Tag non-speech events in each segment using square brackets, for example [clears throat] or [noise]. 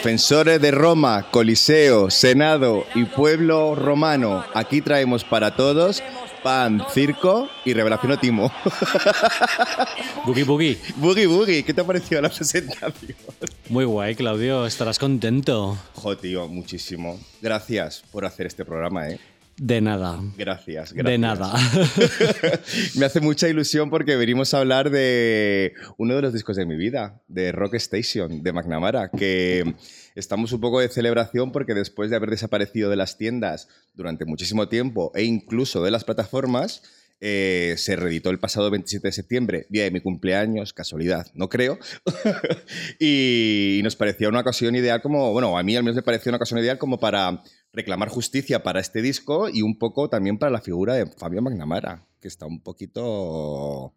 Defensores de Roma, Coliseo, Senado y pueblo romano, aquí traemos para todos pan, circo y revelación timo. [laughs] Boogie Boogie. Boogie Boogie, ¿qué te ha parecido la presentación? Muy guay, Claudio, estarás contento. Jo, tío, muchísimo. Gracias por hacer este programa, ¿eh? De nada. Gracias, gracias. De nada. [laughs] Me hace mucha ilusión porque venimos a hablar de uno de los discos de mi vida, de Rock Station, de McNamara, que estamos un poco de celebración porque después de haber desaparecido de las tiendas durante muchísimo tiempo e incluso de las plataformas, eh, se reeditó el pasado 27 de septiembre, día de mi cumpleaños, casualidad, no creo, [laughs] y nos parecía una ocasión ideal como, bueno, a mí al menos me pareció una ocasión ideal como para reclamar justicia para este disco y un poco también para la figura de Fabio McNamara, que está un poquito...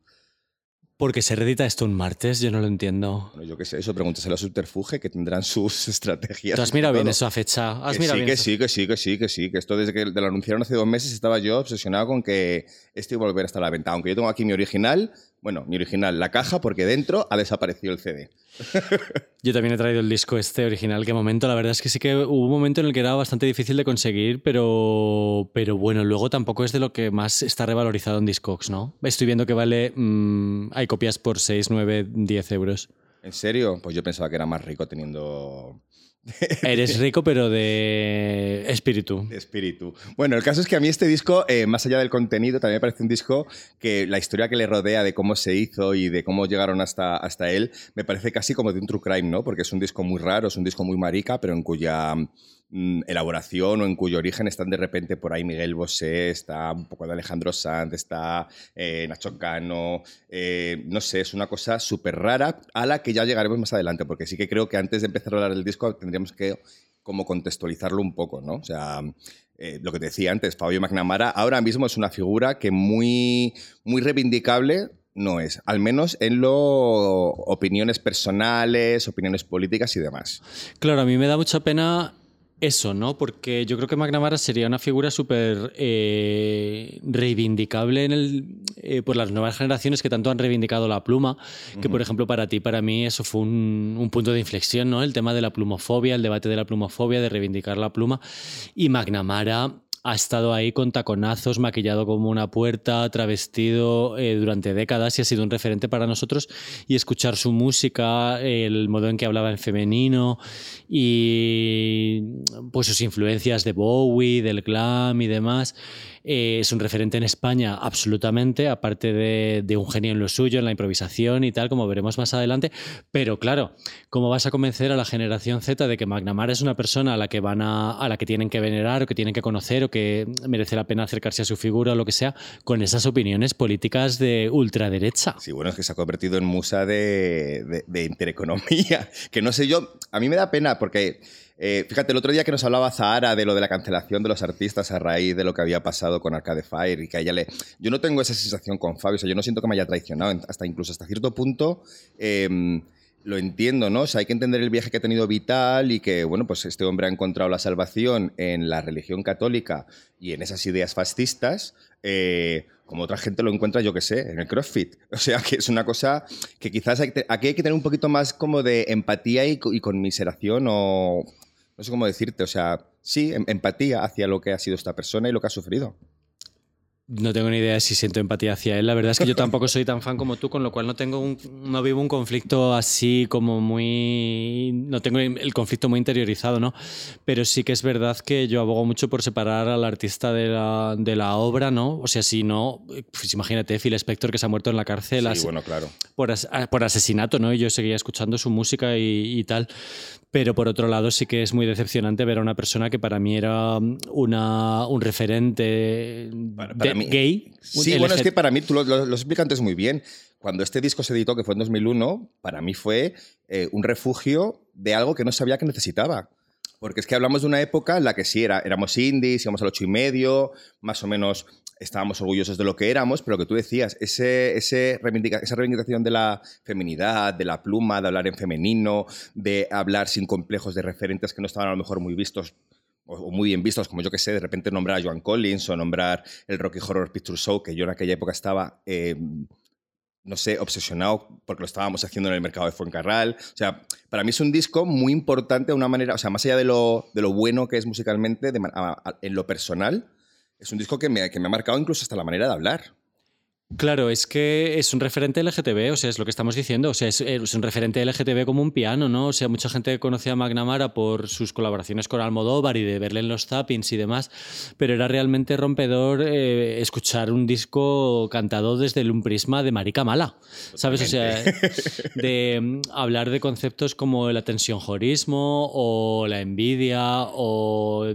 Porque se reedita esto un martes, yo no lo entiendo. Bueno, yo qué sé, eso pregúntaselo a Subterfuge, que tendrán sus [laughs] estrategias. ¿Tú has mirado bien esa fecha? ¿Has que sí, bien que sí, que sí, que sí, que sí, que esto desde que lo anunciaron hace dos meses estaba yo obsesionado con que esto iba a volver a estar a la venta. Aunque yo tengo aquí mi original, bueno, mi original, la caja, porque dentro ha desaparecido el CD. [laughs] Yo también he traído el disco este original. Qué momento, la verdad es que sí que hubo un momento en el que era bastante difícil de conseguir, pero, pero bueno, luego tampoco es de lo que más está revalorizado en Discogs, ¿no? Estoy viendo que vale. mm, hay copias por 6, 9, 10 euros. ¿En serio? Pues yo pensaba que era más rico teniendo Eres [laughs] rico, pero de espíritu. espíritu. Bueno, el caso es que a mí este disco, eh, más allá del contenido, también me parece un disco que la historia que le rodea de cómo se hizo y de cómo llegaron hasta, hasta él, me parece casi como de un true crime, ¿no? Porque es un disco muy raro, es un disco muy marica, pero en cuya elaboración o en cuyo origen están de repente por ahí Miguel Bosé, está un poco de Alejandro Sanz, está eh, Nacho Cano, eh, no sé, es una cosa súper rara a la que ya llegaremos más adelante, porque sí que creo que antes de empezar a hablar del disco tendríamos que como contextualizarlo un poco, ¿no? O sea, eh, lo que te decía antes, Fabio McNamara ahora mismo es una figura que muy, muy reivindicable no es, al menos en lo opiniones personales, opiniones políticas y demás. Claro, a mí me da mucha pena eso, ¿no? Porque yo creo que McNamara sería una figura súper eh, reivindicable en el, eh, por las nuevas generaciones que tanto han reivindicado la pluma, que por ejemplo para ti, para mí, eso fue un, un punto de inflexión, ¿no? El tema de la plumofobia, el debate de la plumofobia, de reivindicar la pluma. Y McNamara ha estado ahí con taconazos, maquillado como una puerta, travestido eh, durante décadas y ha sido un referente para nosotros. Y escuchar su música, el modo en que hablaba en femenino y pues sus influencias de Bowie, del glam y demás. Eh, es un referente en España absolutamente, aparte de, un genio en lo suyo, en la improvisación y tal, como veremos más adelante. Pero claro, ¿cómo vas a convencer a la generación Z de que McNamara es una persona a la que van a, a la que tienen que venerar o que tienen que conocer o que merece la pena acercarse a su figura o lo que sea, con esas opiniones políticas de ultraderecha? Sí, bueno, es que se ha convertido en musa de- de intereconomía. [laughs] Que no sé yo, a mí me da pena porque, eh, fíjate, el otro día que nos hablaba Zahara de lo de la cancelación de los artistas a raíz de lo que había pasado con Arcade Fire y que a ella le... Yo no tengo esa sensación con Fabio, o sea, yo no siento que me haya traicionado, hasta incluso hasta cierto punto... eh, lo entiendo, ¿no? O sea, hay que entender el viaje que ha tenido Vital y que, bueno, pues este hombre ha encontrado la salvación en la religión católica y en esas ideas fascistas, eh, como otra gente lo encuentra, yo que sé, en el CrossFit. [laughs] O sea, que es una cosa que quizás hay que- aquí hay que tener un poquito más como de empatía y, y conmiseración o... No sé cómo decirte, o sea, sí, em- empatía hacia lo que ha sido esta persona y lo que ha sufrido. No tengo ni idea de si siento empatía hacia él. La verdad es que yo tampoco soy tan fan como tú, con lo cual no tengo un- no vivo un conflicto así como muy no tengo el conflicto muy interiorizado, ¿no? Pero sí que es verdad que yo abogo mucho por separar al artista de la, de la obra, ¿no? O sea, si no, pues imagínate Phil Spector que se ha muerto en la cárcel Sí, bueno, claro. por, as- ah, por asesinato, ¿no? Y yo seguía escuchando su música y, y tal. Pero por otro lado sí que es muy decepcionante ver a una persona que para mí era mm, una, un referente Para- de- para mí- gay. Sí, bueno, es que para mí, tú lo, lo, lo explicas antes muy bien. Cuando este disco se editó, que fue en 2001, para mí fue eh, un refugio de algo que no sabía que necesitaba. Porque es que hablamos de una época en la que sí, era, éramos indies, íbamos al ocho y medio, más o menos estábamos orgullosos de lo que éramos, pero lo que tú decías, ese, ese reivindica- esa reivindicación de la feminidad, de la pluma, de hablar en femenino, de hablar sin complejos de referentes que no estaban a lo mejor muy vistos o muy bien vistos, como yo que sé, de repente nombrar a Joan Collins o nombrar el Rocky Horror Picture Show, que yo en aquella época estaba eh, no sé, obsesionado porque lo estábamos haciendo en el mercado de Fuencarral. O sea, para mí es un disco muy importante de una manera, o sea, más allá de lo, de lo bueno que es musicalmente, en lo personal, es un disco que me, que me ha marcado incluso hasta la manera de hablar. Claro, es que es un referente LGTB, o sea, es lo que estamos diciendo, o sea, es, un referente LGTB como un piano, ¿no? O sea, mucha gente conocía a McNamara por sus colaboraciones con Almodóvar y de verle en los zappings y demás, pero era realmente rompedor eh, escuchar un disco cantado desde un prisma de marica mala, ¿sabes? O sea, de mm, hablar de conceptos como el atención-jorismo o la envidia o,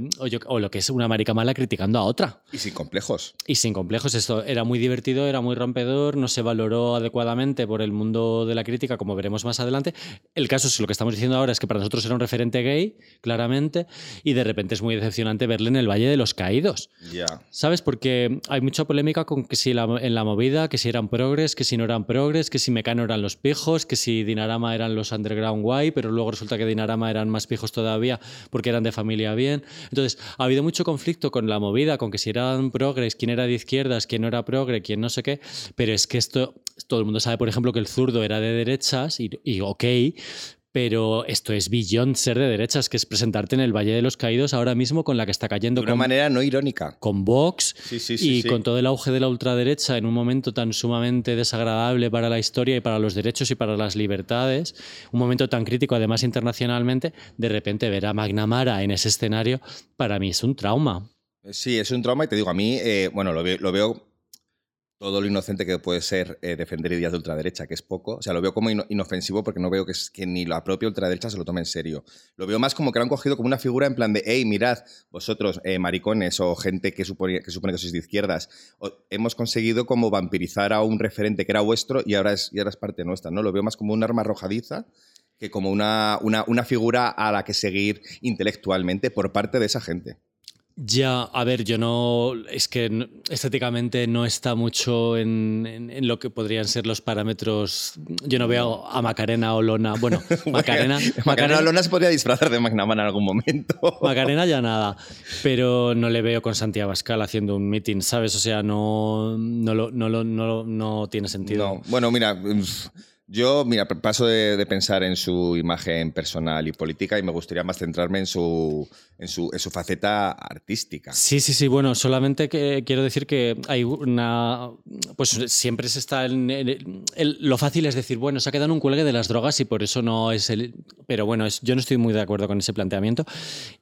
o, lo que es una marica mala criticando a otra. Y sin complejos. Y sin complejos, esto era muy divertido, era muy muy rompedor, no se valoró adecuadamente por el mundo de la crítica, como veremos más adelante. El caso es lo que estamos diciendo ahora es que para nosotros era un referente gay, claramente, y de repente es muy decepcionante verle en el Valle de los Caídos. Ya. ¿Sabes? Porque hay mucha polémica con que si en la movida, que si eran progres, que si no eran progres, que si Mecano eran los pijos, que si Dinarama eran los underground guay, pero luego resulta que Dinarama eran más pijos todavía porque eran de familia bien. Entonces, ha habido mucho conflicto con la movida, con que si eran progres, quién era de izquierdas, quién no era progre, quién no sé qué, pero es que esto, todo el mundo sabe, por ejemplo, que el zurdo era de derechas y, y ok, pero esto es billón ser de derechas, que es presentarte en el Valle de los Caídos ahora mismo con la que está cayendo. De una manera no irónica. Con Vox y con todo el auge de la ultraderecha en un momento tan sumamente desagradable para la historia y para los derechos y para las libertades, un momento tan crítico además internacionalmente, de repente ver a McNamara en ese escenario, para mí es un trauma. Sí, es un trauma y te digo, a mí, eh, bueno, lo lo veo todo lo inocente que puede ser eh, defender ideas de ultraderecha, que es poco. O sea, lo veo como inofensivo porque no veo que, que, ni la propia ultraderecha se lo tome en serio. Lo veo más como que lo han cogido como una figura en plan de, hey, mirad, vosotros, eh, maricones o gente que supone, que supone que sois de izquierdas, hemos conseguido como vampirizar a un referente que era vuestro y ahora es, y ahora es parte nuestra, ¿no? Lo veo más como un arma arrojadiza que como una, una, una figura a la que seguir intelectualmente por parte de esa gente. Ya, a ver, yo no. Es que estéticamente no está mucho en, lo que podrían ser los parámetros. Yo no veo a Macarena o Lona. Bueno, [laughs] Macarena. Macarena o Lona se podría disfrazar de McNamara en algún momento. [laughs] Macarena ya nada. Pero no le veo con Santiago Abascal haciendo un meeting, ¿sabes? O sea, no, no, lo, no, no, no tiene sentido. No. Bueno, mira. Yo, mira, paso de, pensar en su imagen personal y política y me gustaría más centrarme en su, en su, faceta artística. Sí, sí, sí. Bueno, solamente que quiero decir que hay una. Pues siempre se está. Lo fácil es decir, bueno, se ha quedado en un cuelgue de las drogas y por eso no es el. Pero bueno, es, yo no estoy muy de acuerdo con ese planteamiento.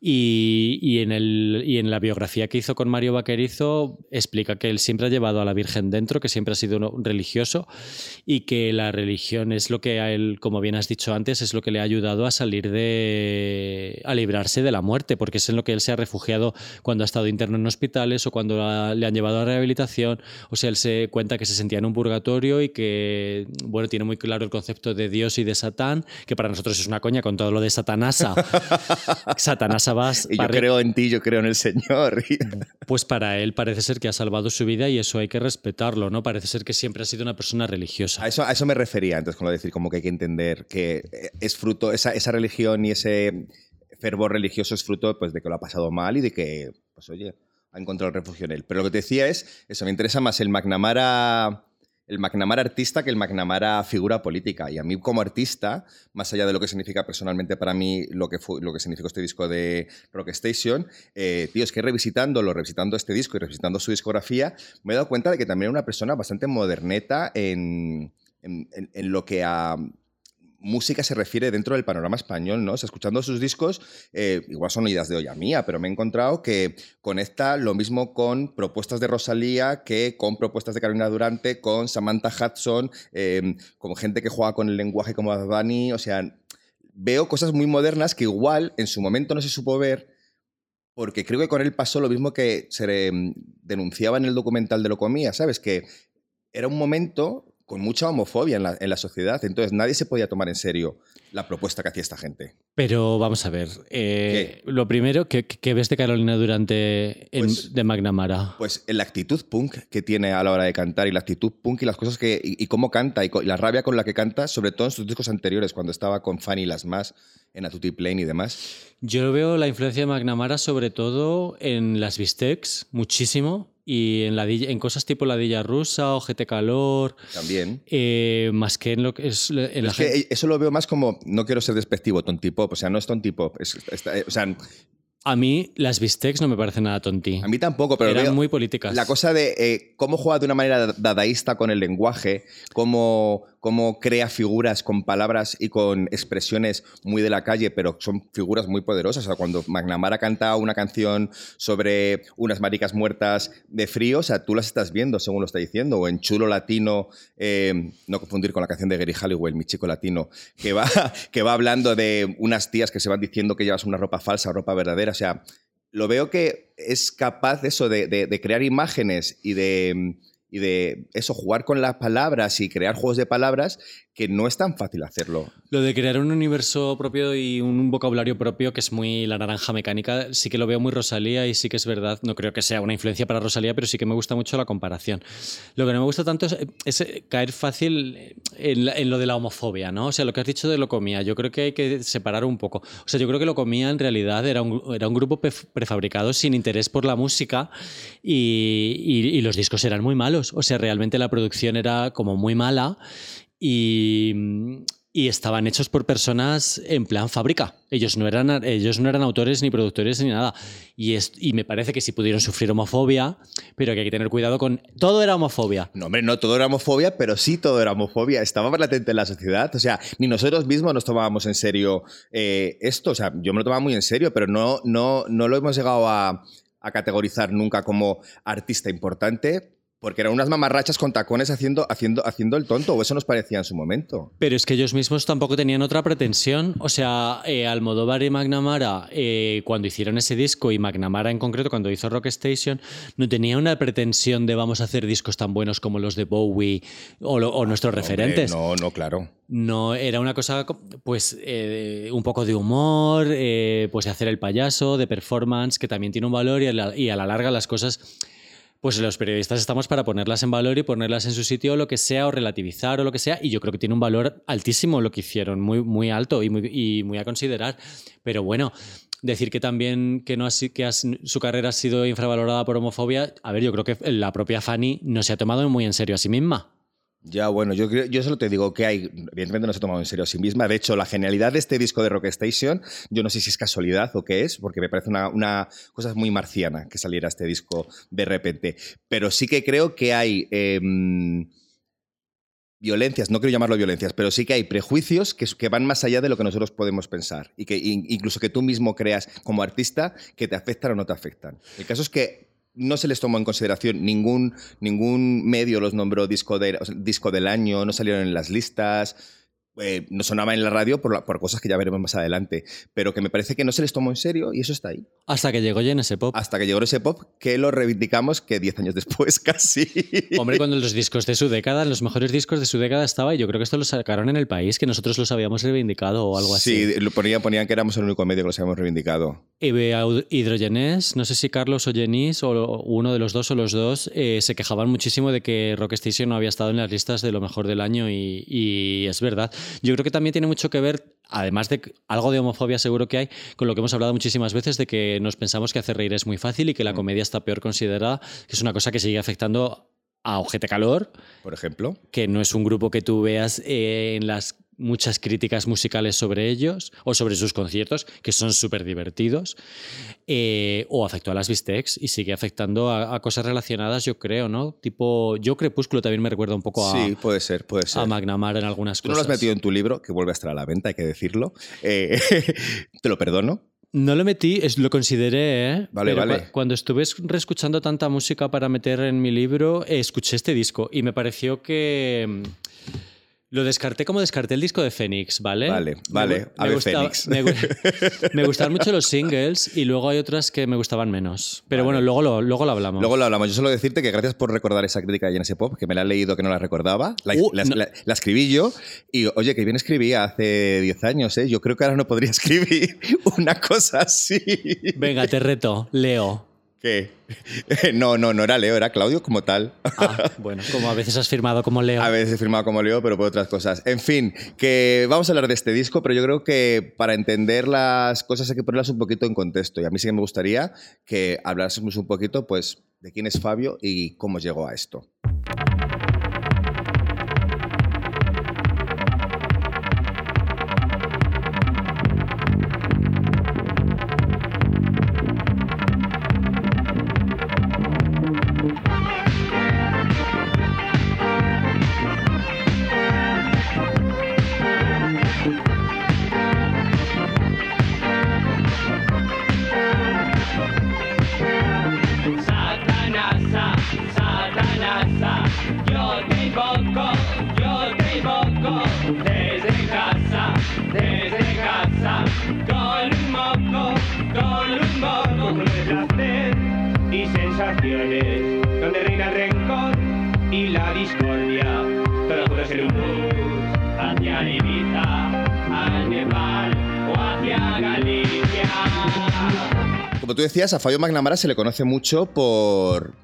Y, y, en el, y en la biografía que hizo con Mario Vaquerizo, explica que él siempre ha llevado a la Virgen dentro, que siempre ha sido un religioso y que la religión es lo que a él, como bien has dicho antes, es lo que le ha ayudado a salir de. a librarse de la muerte, porque es en lo que él se ha refugiado cuando ha estado interno en hospitales o cuando le han llevado a rehabilitación. O sea, él se cuenta que se sentía en un purgatorio y que, bueno, tiene muy claro el concepto de Dios y de Satán, que para nosotros es una coña con todo lo de Satanasa. [laughs] Satanasa vas. Y yo creo en ti, yo creo en el Señor. [laughs] pues para él parece ser que ha salvado su vida y eso hay que respetarlo, ¿no? Parece ser que siempre ha sido una persona religiosa. A eso, a eso me refería con lo de decir como que hay que entender que eh, es fruto, esa, esa religión y ese fervor religioso es fruto pues, de que lo ha pasado mal y de que, pues oye, ha encontrado refugio en él. Pero lo que te decía es, eso me interesa más el McNamara el McNamara artista que el McNamara figura política. Y a mí como artista, más allá de lo que significa personalmente para mí lo que, fue, lo que significó este disco de Rock Station, eh, tío, es que revisitándolo, revisitando este disco y revisitando su discografía, me he dado cuenta de que también era una persona bastante moderneta en en, lo que a música se refiere dentro del panorama español, ¿no? O sea, escuchando sus discos, eh, igual son ideas de olla mía, pero me he encontrado que conecta lo mismo con propuestas de Rosalía que con propuestas de Carolina Durante, con Samantha Hudson, eh, gente que juega con el lenguaje como Advani, o sea, veo cosas muy modernas que igual en su momento no se supo ver, porque creo que con él pasó lo mismo que se mm, denunciaba en el documental de Locomía, ¿sabes? Que era un momento con mucha homofobia en la, sociedad. Entonces nadie se podía tomar en serio la propuesta que hacía esta gente. Pero vamos a ver, eh, lo primero, ¿qué, ves de Carolina Durante pues de McNamara? Pues la actitud punk que tiene a la hora de cantar y la actitud punk y las cosas que... y, cómo canta y, la rabia con la que canta, sobre todo en sus discos anteriores, cuando estaba con Fanny y las más, en Tutti Plane y demás. Yo veo la influencia de McNamara sobre todo en las Bistecs, muchísimo y en, en cosas tipo ladilla rusa o GT calor. También. Eh, más que en lo que es. En la es que eso lo veo más como. No quiero ser despectivo, tontipop. O sea, no es tontipop. Es, o sea, a mí las bistecs no me parecen nada tonti. A mí tampoco, pero eran muy políticas. La cosa de eh, cómo juega de una manera dadaísta con el lenguaje, cómo, cómo crea figuras con palabras y con expresiones muy de la calle, pero son figuras muy poderosas. O sea, cuando McNamara canta una canción sobre unas maricas muertas de frío, o sea, tú las estás viendo, según lo está diciendo, o en Chulo Latino, eh, no confundir con la canción de Gary Halliwell, mi chico latino, que va, [laughs] que va hablando de unas tías que se van diciendo que llevas una ropa falsa ropa verdadera. O sea, lo veo que es capaz eso de crear imágenes y de y de eso, jugar con las palabras y crear juegos de palabras que no es tan fácil hacerlo. Lo de crear un universo propio y un vocabulario propio que es muy la naranja mecánica, sí que lo veo muy Rosalía y sí que es verdad, no creo que sea una influencia para Rosalía, pero sí que me gusta mucho la comparación. Lo que no me gusta tanto es, caer fácil en, lo de la homofobia, ¿no? O sea, lo que has dicho de lo comía, yo creo que hay que separar un poco. O sea, yo creo que lo comía en realidad era un, era un grupo prefabricado sin interés por la música y, y los discos eran muy malos. O sea, realmente la producción era como muy mala y, estaban hechos por personas en plan fábrica. Ellos no eran, ellos no eran autores ni productores ni nada. Y, y me parece que sí pudieron sufrir homofobia, pero que hay que tener cuidado con... Todo era homofobia. No, hombre, no todo era homofobia, pero sí todo era homofobia. Estaba latente en la sociedad. O sea, ni nosotros mismos nos tomábamos en serio eh, esto. O sea, yo me lo tomaba muy en serio, pero no, no, no lo hemos llegado a, a categorizar nunca como artista importante porque eran unas mamarrachas con tacones haciendo, haciendo, haciendo el tonto, o eso nos parecía en su momento. Pero es que ellos mismos tampoco tenían otra pretensión. O sea, eh, Almodóvar y McNamara, eh, cuando hicieron ese disco, y McNamara en concreto, cuando hizo Rock Station, no tenía una pretensión de vamos a hacer discos tan buenos como los de Bowie o, nuestros referentes. No, no, claro. No, era una cosa, pues, eh, un poco de humor, pues de hacer el payaso, de performance, que también tiene un valor y a la larga las cosas pues los periodistas estamos para ponerlas en valor y ponerlas en su sitio, lo que sea, o relativizar o lo que sea, y yo creo que tiene un valor altísimo lo que hicieron, muy, muy alto y muy, a considerar. Pero bueno, decir que también que no que su carrera ha sido infravalorada por homofobia, a ver, yo creo que la propia Fanny no se ha tomado muy en serio a sí misma. Ya, bueno, yo, yo solo te digo que hay, evidentemente no se ha tomado en serio a sí misma. De hecho, la genialidad de este disco de Rock Station, yo no sé si es casualidad o qué es, porque me parece una, cosa muy marciana que saliera este disco de repente. Pero sí que creo que hay em, violencias, no quiero llamarlo violencias, pero sí que hay prejuicios que, que, van más allá de lo que nosotros podemos pensar y que incluso que tú mismo creas como artista que te afectan o no te afectan. El caso es que no se les tomó en consideración, ningún, ningún medio los nombró disco, de, disco del año, no salieron en las listas. Eh, no sonaba en la radio por, por, cosas que ya veremos más adelante, pero que me parece que no se les tomó en serio y eso está ahí. Hasta que llegó ese Pop. Hasta que llegó ese Pop, que lo reivindicamos que 10 años después [laughs] casi. Hombre, cuando los discos de su década, los mejores discos de su década estaba, y yo creo que esto lo sacaron en el país, que nosotros los habíamos reivindicado o algo así. Sí, ponían, ponían que éramos el único medio que los habíamos reivindicado. Hidrogenés, no sé si Carlos o Jenis, o uno de los dos o los dos, eh, se quejaban muchísimo de que Rock Station no había estado en las listas de lo mejor del año y, y es verdad. Yo creo que también tiene mucho que ver, además de algo de homofobia seguro que hay, con lo que hemos hablado muchísimas veces de que nos pensamos que hacer reír es muy fácil y que la mm. comedia está peor considerada, que es una cosa que sigue afectando a Ojete Calor. Por ejemplo. Que no es un grupo que tú veas eh, en las muchas críticas musicales sobre ellos o sobre sus conciertos, que son súper divertidos, eh, o afectó a las Vistex y sigue afectando a, cosas relacionadas, yo creo, ¿no? Tipo, yo Crepúsculo también me recuerda un poco a... Sí, puede ser, puede ser. A McNamara en algunas Tú cosas. no lo has metido en tu libro, que vuelve a estar a la venta, hay que decirlo. Eh, [laughs] te lo perdono. No lo metí, es, lo consideré, ¿eh? Vale, vale. cuando estuve reescuchando tanta música para meter en mi libro, escuché este disco y me pareció que lo descarté como descarté el disco de Fénix, ¿vale? Vale, vale. a ver, Fénix. [laughs] Me, gustaban mucho los singles y luego hay otras que me gustaban menos. Pero bueno, luego lo, luego lo hablamos. Luego lo hablamos. Yo solo decirte que gracias por recordar esa crítica de ese Pop, que me la he leído que no la recordaba. Uh, la, la, escribí yo y, oye, que bien escribía hace 10 años, ¿eh? Yo creo que ahora no podría [laughs] escribir una cosa así. Venga, te reto, Leo. ¿Qué? [laughs] No, no, no era Leo, era Claudio como tal. Ah, bueno, como a veces has firmado como Leo. A veces he firmado como Leo, pero por otras cosas. En fin, que vamos a hablar de este disco, pero yo creo que para entender las cosas hay que ponerlas un poquito en contexto. Y a mí sí que me gustaría que hablásemos un poquito, pues, de quién es Fabio y cómo llegó a esto. Decías, a Fabio Magnamara se le conoce mucho por,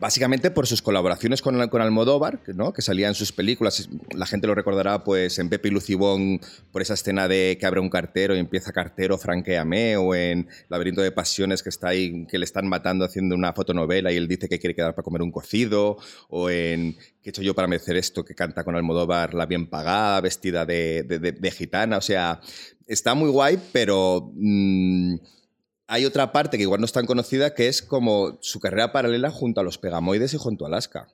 básicamente por sus colaboraciones con, con Almodóvar, ¿no? que salía en sus películas. La gente lo recordará pues, en Pepe y Lucibón por esa escena de que abre un cartero y empieza cartero, franqueame, o en Laberinto de Pasiones que está ahí, que le están matando haciendo una fotonovela y él dice que quiere quedar para comer un cocido, o en ¿Qué he hecho yo para merecer esto? que canta con Almodóvar la bien pagada, vestida de, gitana. O sea, está muy guay, pero... Mm, hay otra parte que igual no es tan conocida, que es como su carrera paralela junto a los Pegamoides y junto a Alaska.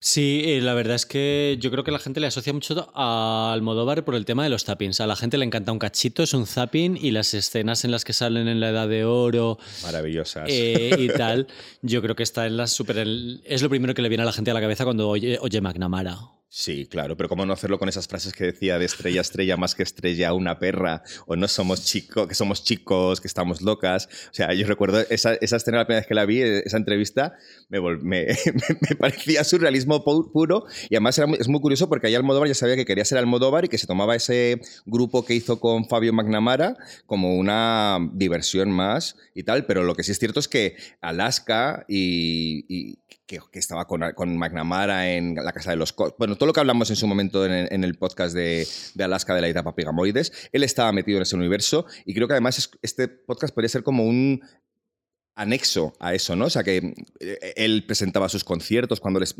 Sí, eh, la verdad es que yo creo que la gente le asocia mucho a Almodóvar por el tema de los zappings. A la gente le encanta un cachito, es un zapping y las escenas en las que salen en la Edad de Oro. Maravillosas. Eh, y [laughs] tal. Yo creo que está en las super. Es lo primero que le viene a la gente a la cabeza cuando oye, oye McNamara. Sí, claro, pero ¿cómo no hacerlo con esas frases que decía de estrella, estrella, más que estrella, una perra? O no somos chicos, que somos chicos, que estamos locas. O sea, yo recuerdo esa, esa escena la primera vez que la vi, esa entrevista, me, [laughs] me, me, parecía surrealismo puro. Y además es muy curioso porque ahí Almodóvar ya sabía que quería ser Almodóvar y que se tomaba ese grupo que hizo con Fabio McNamara como una diversión más y tal. Pero lo que sí es cierto es que Alaska y que, estaba con, con, McNamara en la casa de los... Bueno, todo lo que hablamos en su momento en, el podcast de, de, Alaska de la etapa Pigamoides, él estaba metido en ese universo y creo que además este podcast podría ser como un anexo a eso, ¿no? O sea, que eh, él presentaba sus conciertos cuando les,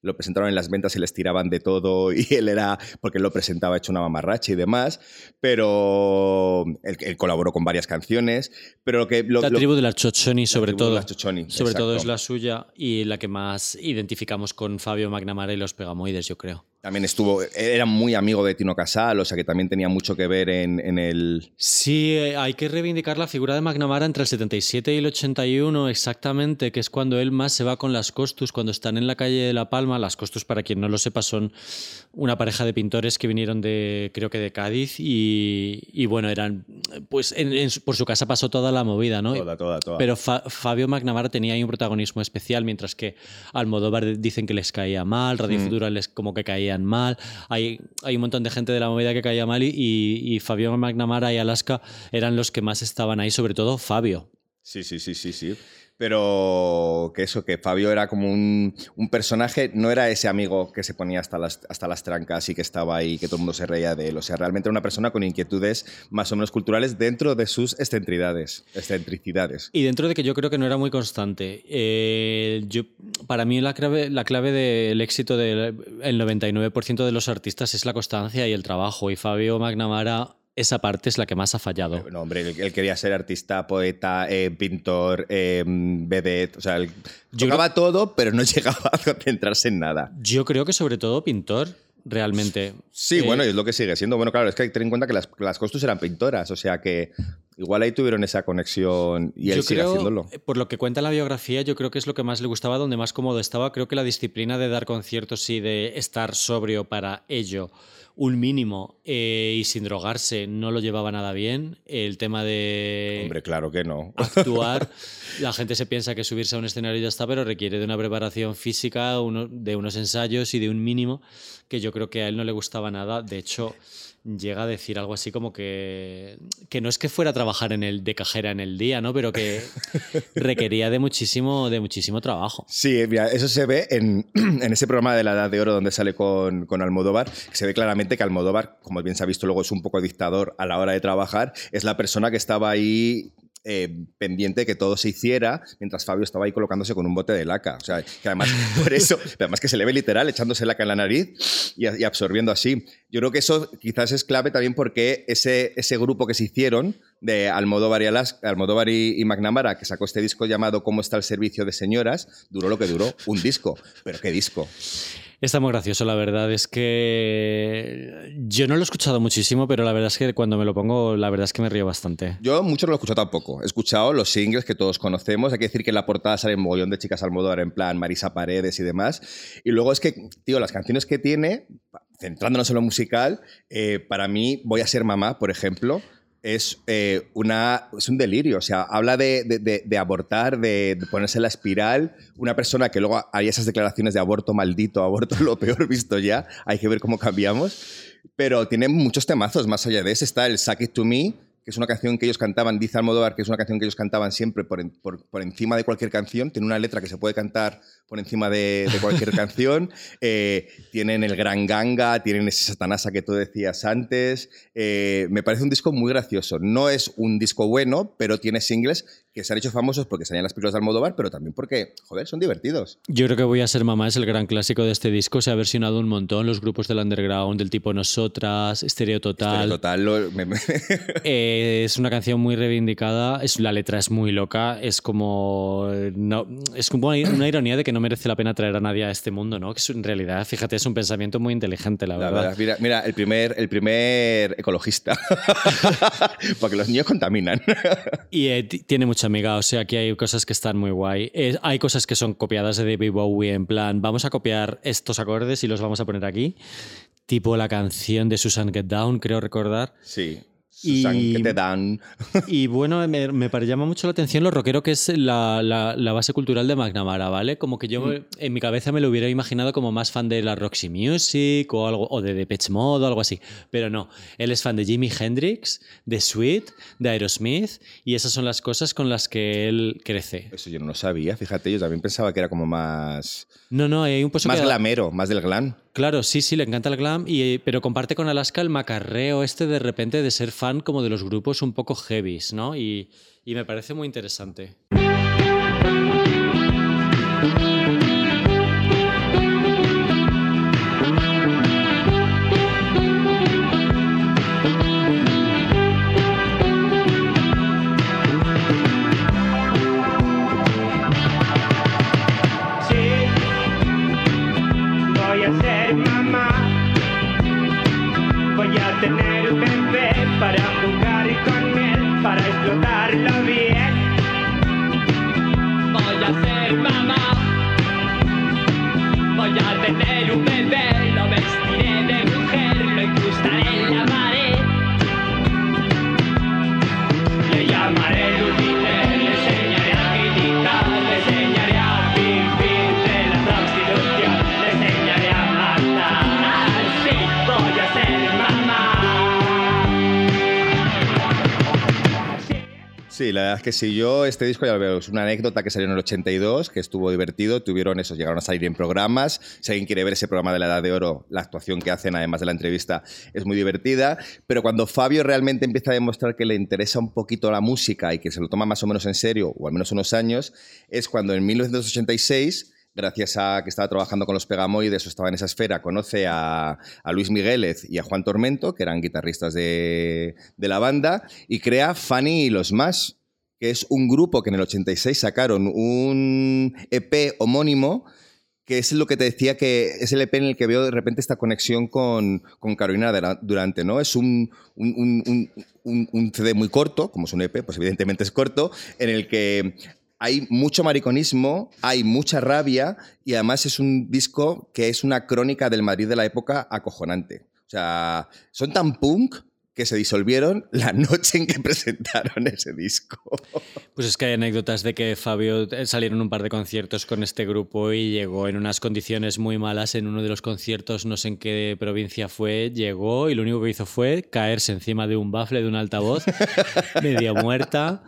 lo presentaron en las ventas y les tiraban de todo y [laughs] él era, porque él lo presentaba hecho una mamarracha y demás, pero él, colaboró con varias canciones, pero lo que... la tribu de la Chochoni, sobre todo. sobre todo es la suya y la que más identificamos con Fabio McNamara y los Pegamoides, yo creo. También estuvo, era muy amigo de Tino Casal, o sea que también tenía mucho que ver en, en, el... Sí, eh, hay que reivindicar la figura de McNamara entre el 77 y el 81 exactamente, que es cuando él más se va con las Costus, cuando están en la calle de La Palma. Las Costus, para quien no lo sepa, son una pareja de pintores que vinieron de, creo que de Cádiz y, y bueno, eran, pues por su casa pasó toda la movida, ¿no? Toda, toda, toda. Pero Fabio McNamara tenía ahí un protagonismo especial, mientras que Almodóvar dicen que les caía mal, Radio mm. Futura les como que caía mal. Hay, hay un montón de gente de la movida que caía mal y, y Fabio McNamara y Alaska eran los que más estaban ahí, sobre todo Fabio. Sí, sí, sí, sí, sí pero que eso, que Fabio era como un, personaje, no era ese amigo que se ponía hasta las, hasta las trancas y que estaba ahí, que todo el mundo se reía de él. O sea, realmente era una persona con inquietudes más o menos culturales dentro de sus excentricidades. excentricidades. Y dentro de que yo creo que no era muy constante. Eh, yo, para mí la clave, la clave del éxito del 99% de los artistas es la constancia y el trabajo. Y Fabio McNamara esa parte es la que más ha fallado. No, hombre, él, quería ser artista, poeta, eh, pintor, eh, vedette, o sea, él llegaba todo, pero no [laughs] llegaba a concentrarse en nada. Yo creo que sobre todo pintor, realmente. Sí, bueno, y es lo que sigue siendo. Bueno, claro, es que hay que tener en cuenta que las, las Costus eran pintoras, o sea que igual ahí tuvieron esa conexión y él sigue haciéndolo. Por lo que cuenta la biografía, yo creo que es lo que más le gustaba, donde más cómodo estaba. Creo que la disciplina de dar conciertos y de estar sobrio para ello un mínimo eh, y sin drogarse no lo llevaba nada bien. El tema de. Hombre, claro que no. [laughs] Actuar. la gente se piensa que subirse a un escenario ya está, pero requiere de una preparación física, uno, de unos ensayos y de un mínimo que yo creo que a él no le gustaba nada. De hecho llega a decir algo así como que, que no es que fuera a trabajar en el, de cajera en el día, ¿no? Pero que [laughs] requería de muchísimo, de muchísimo trabajo. Sí, eso se ve en, [clears throat] en, ese programa de la Edad de Oro donde sale con, con Almodóvar. Se ve claramente que Almodóvar, como bien se ha visto luego, es un poco dictador a la hora de trabajar. Es la persona que estaba ahí eh, pendiente de que todo se hiciera mientras Fabio estaba ahí colocándose con un bote de laca. O sea, que además, [laughs] por eso, además que se le ve literal echándose laca en la nariz y, absorbiendo así. Yo creo que eso quizás es clave también porque ese, ese grupo que se hicieron de Almodóvar, y, Almodóvar y, y McNamara, que sacó este disco llamado ¿Cómo está el servicio de señoras? Duró lo que duró, un disco. Pero qué disco. Está muy gracioso, la verdad es que yo no lo he escuchado muchísimo, pero la verdad es que cuando me lo pongo, la verdad es que me río bastante. Yo mucho no lo he escuchado tampoco. He escuchado los singles que todos conocemos. Hay que decir que la portada sale un mogollón de chicas Almodóvar en plan Marisa Paredes y demás. Y luego es que, tío, las canciones que tiene, centrándonos en lo musical, eh, para mí, Voy a ser mamá, por ejemplo, es, eh, una, es un delirio. O sea, habla de, de, abortar, de, ponerse la espiral. Una persona que luego haría esas declaraciones de aborto maldito, aborto [laughs] lo peor visto ya. Hay que ver cómo cambiamos. Pero tiene muchos temazos. Más allá de ese está el Suck It To Me, que es una canción que ellos cantaban, dice Almodóvar, que es una canción que ellos cantaban siempre por, por, por, encima de cualquier canción. Tiene una letra que se puede cantar por encima de, de cualquier [laughs] canción. Eh, tienen el Gran Ganga, tienen ese Satanasa que tú decías antes. Eh, me parece un disco muy gracioso. No es un disco bueno, pero tiene singles que se han hecho famosos porque salían las películas de Almodóvar, pero también porque, joder, son divertidos. Yo creo que Voy a ser mamá es el gran clásico de este disco. Se ha versionado un montón los grupos del underground, del tipo Nosotras, Estereo Total. Estereo Total lo, me, me... [laughs] Eh, es una canción muy reivindicada. Es, la letra es muy loca. Es como. No, es como una ironía de que no merece la pena traer a nadie a este mundo, ¿no? Que es, en realidad, fíjate, es un pensamiento muy inteligente, la, la verdad. verdad. Mira, mira, el primer, el primer ecologista. [laughs] porque los niños contaminan. y eh, tiene mucha amiga, o sea que hay cosas que están muy guay. Eh, hay cosas que son copiadas de David Bowie, en plan, vamos a copiar estos acordes y los vamos a poner aquí. Tipo la canción de Susan Get Down, creo recordar. Sí. Y, que te dan. [laughs] y bueno, me, me, llama mucho la atención lo rockero que es la, la, la base cultural de McNamara, ¿vale? Como que yo mm. en mi cabeza me lo hubiera imaginado como más fan de la Roxy Music o, algo, o de Depeche Mode o algo así. Pero no, él es fan de Jimi Hendrix, de Sweet, de Aerosmith y esas son las cosas con las que él crece. Eso yo no lo sabía, fíjate, yo también pensaba que era como más... No, no, hay un poco Más que... glamero, más del glam. Claro, sí, sí, le encanta el glam, y, pero comparte con Alaska el macarreo este de repente de ser fan como de los grupos un poco heavies, ¿no? Y, y me parece muy interesante. Bien. Voy a ser mamá, voy a tener un bebé, lo vestiré de mujer, lo incrustaré en la pared. La verdad es que sí. Yo este disco ya lo veo. Es una anécdota que salió en el 82, que estuvo divertido. Tuvieron esos, llegaron a salir en programas. Si alguien quiere ver ese programa de la Edad de Oro, la actuación que hacen, además de la entrevista, es muy divertida. Pero cuando Fabio realmente empieza a demostrar que le interesa un poquito la música y que se lo toma más o menos en serio, o al menos unos años, es cuando en 1986 gracias a que estaba trabajando con los Pegamoides o estaba en esa esfera, conoce a, Luis Migueles y a Juan Tormento, que eran guitarristas de, la banda, y crea Fanny y los más, que es un grupo que en el 86 sacaron un EP homónimo que es lo que te decía que es el EP en el que veo de repente esta conexión con, con Carolina Durante, ¿no? Es un, un, un, un, CD muy corto, como es un EP, pues evidentemente es corto, en el que hay mucho mariconismo, hay mucha rabia y además es un disco que es una crónica del Madrid de la época acojonante. O sea, son tan punk que se disolvieron la noche en que [laughs] presentaron ese disco. Pues es que hay anécdotas de que Fabio eh, salieron un par de conciertos con este grupo y llegó en unas condiciones muy malas en uno de los conciertos, no sé en qué provincia fue, llegó y lo único que hizo fue caerse encima de un bafle de un altavoz, [laughs] media muerta.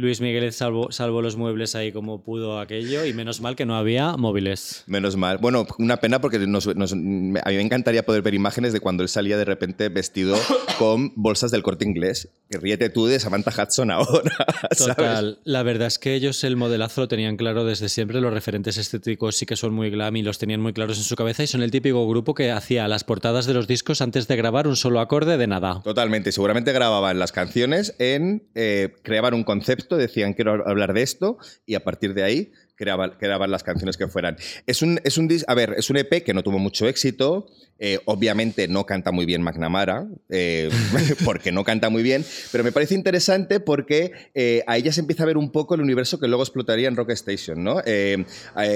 Luis Miguel salvó, salvó los muebles ahí como pudo aquello y menos mal que no había móviles. Menos mal. Bueno, una pena porque nos- nos- a mí me encantaría poder ver imágenes de cuando él salía de repente vestido [coughs] con bolsas del corte inglés. Ríete tú de Samantha Hudson ahora. [laughs] ¿sabes? Total. La verdad es que ellos el modelazo lo tenían claro desde siempre. Los referentes estéticos sí que son muy glam y los tenían muy claros en su cabeza y son el típico grupo que hacía las portadas de los discos antes de grabar un solo acorde de nada. Totalmente. Seguramente grababan las canciones en. eh, creaban un concepto, decían quiero hablar de esto, y a partir de ahí creaban, las canciones que fueran. Es un, es un a ver, es un EP que no tuvo mucho éxito. eh, obviamente no canta muy bien McNamara, eh, [laughs] porque no canta muy bien, pero me parece interesante porque eh, ahí ya se empieza a ver un poco el universo que luego explotaría en Rock Station, ¿no? Eh,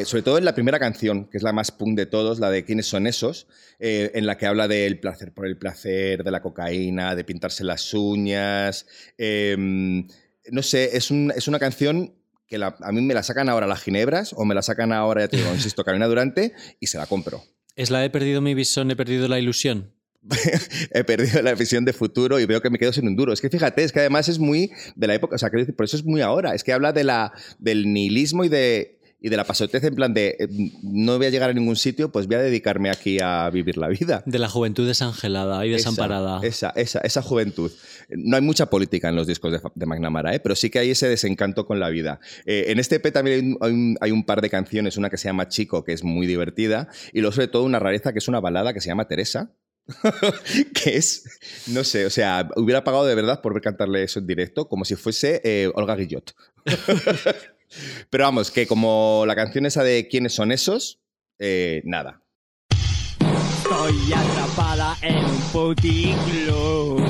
sobre todo en la primera canción, que es la más punk de todos, la de ¿Quiénes son esos? en la que habla del placer por el placer, de la cocaína, de pintarse las uñas. No sé, es, un- es una canción que la- a mí me la sacan ahora las ginebras o me la sacan ahora, ya te digo, insisto, Carolina Durante y se la compro. Es la he perdido mi visión, he perdido la ilusión. [laughs] He perdido la visión de futuro y veo que me quedo sin un duro. Es que fíjate, es que además es muy de la época, o sea, por eso es muy ahora. Es que habla de la, del nihilismo y de, y de la pasotez en plan de eh, no voy a llegar a ningún sitio, pues voy a dedicarme aquí a vivir la vida. De la juventud desangelada y desamparada. Esa, esa, esa, esa juventud. No hay mucha política en los discos de, de McNamara, ¿eh? pero sí que hay ese desencanto con la vida. Eh, en este EP también un, hay un par de canciones, una que se llama Chico, que es muy divertida, y luego sobre todo una rareza que es una balada que se llama Teresa. [laughs] que es, no sé, o sea, hubiera pagado de verdad por ver cantarle eso en directo, como si fuese eh, Olga Guillot. [laughs] Pero vamos, que como la canción esa de ¿Quiénes son esos? Eh, nada. Estoy atrapada en un puticlub.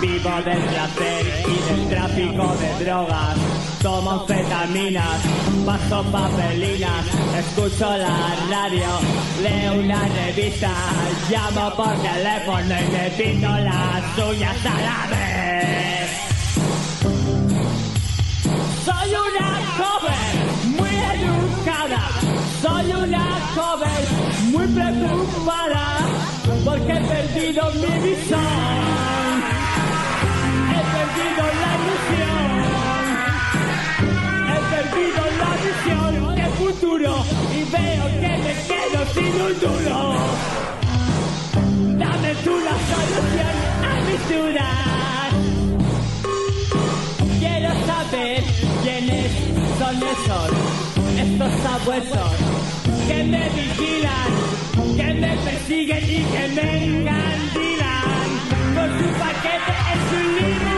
Vivo del placer y del tráfico de drogas. Tomo anfetaminas, paso papelinas, escucho la radio, leo una revista, llamo por teléfono y me pinto las uñas a la vez. Soy una joven muy educada. Soy una joven muy preocupada porque he perdido mi visión. Y veo que me quedo sin un duro. Dame tú la solución a mis dudas. Quiero saber quiénes son esos, estos abuesos que me vigilan, que me persiguen y que me encandilan con su paquete en su limusín.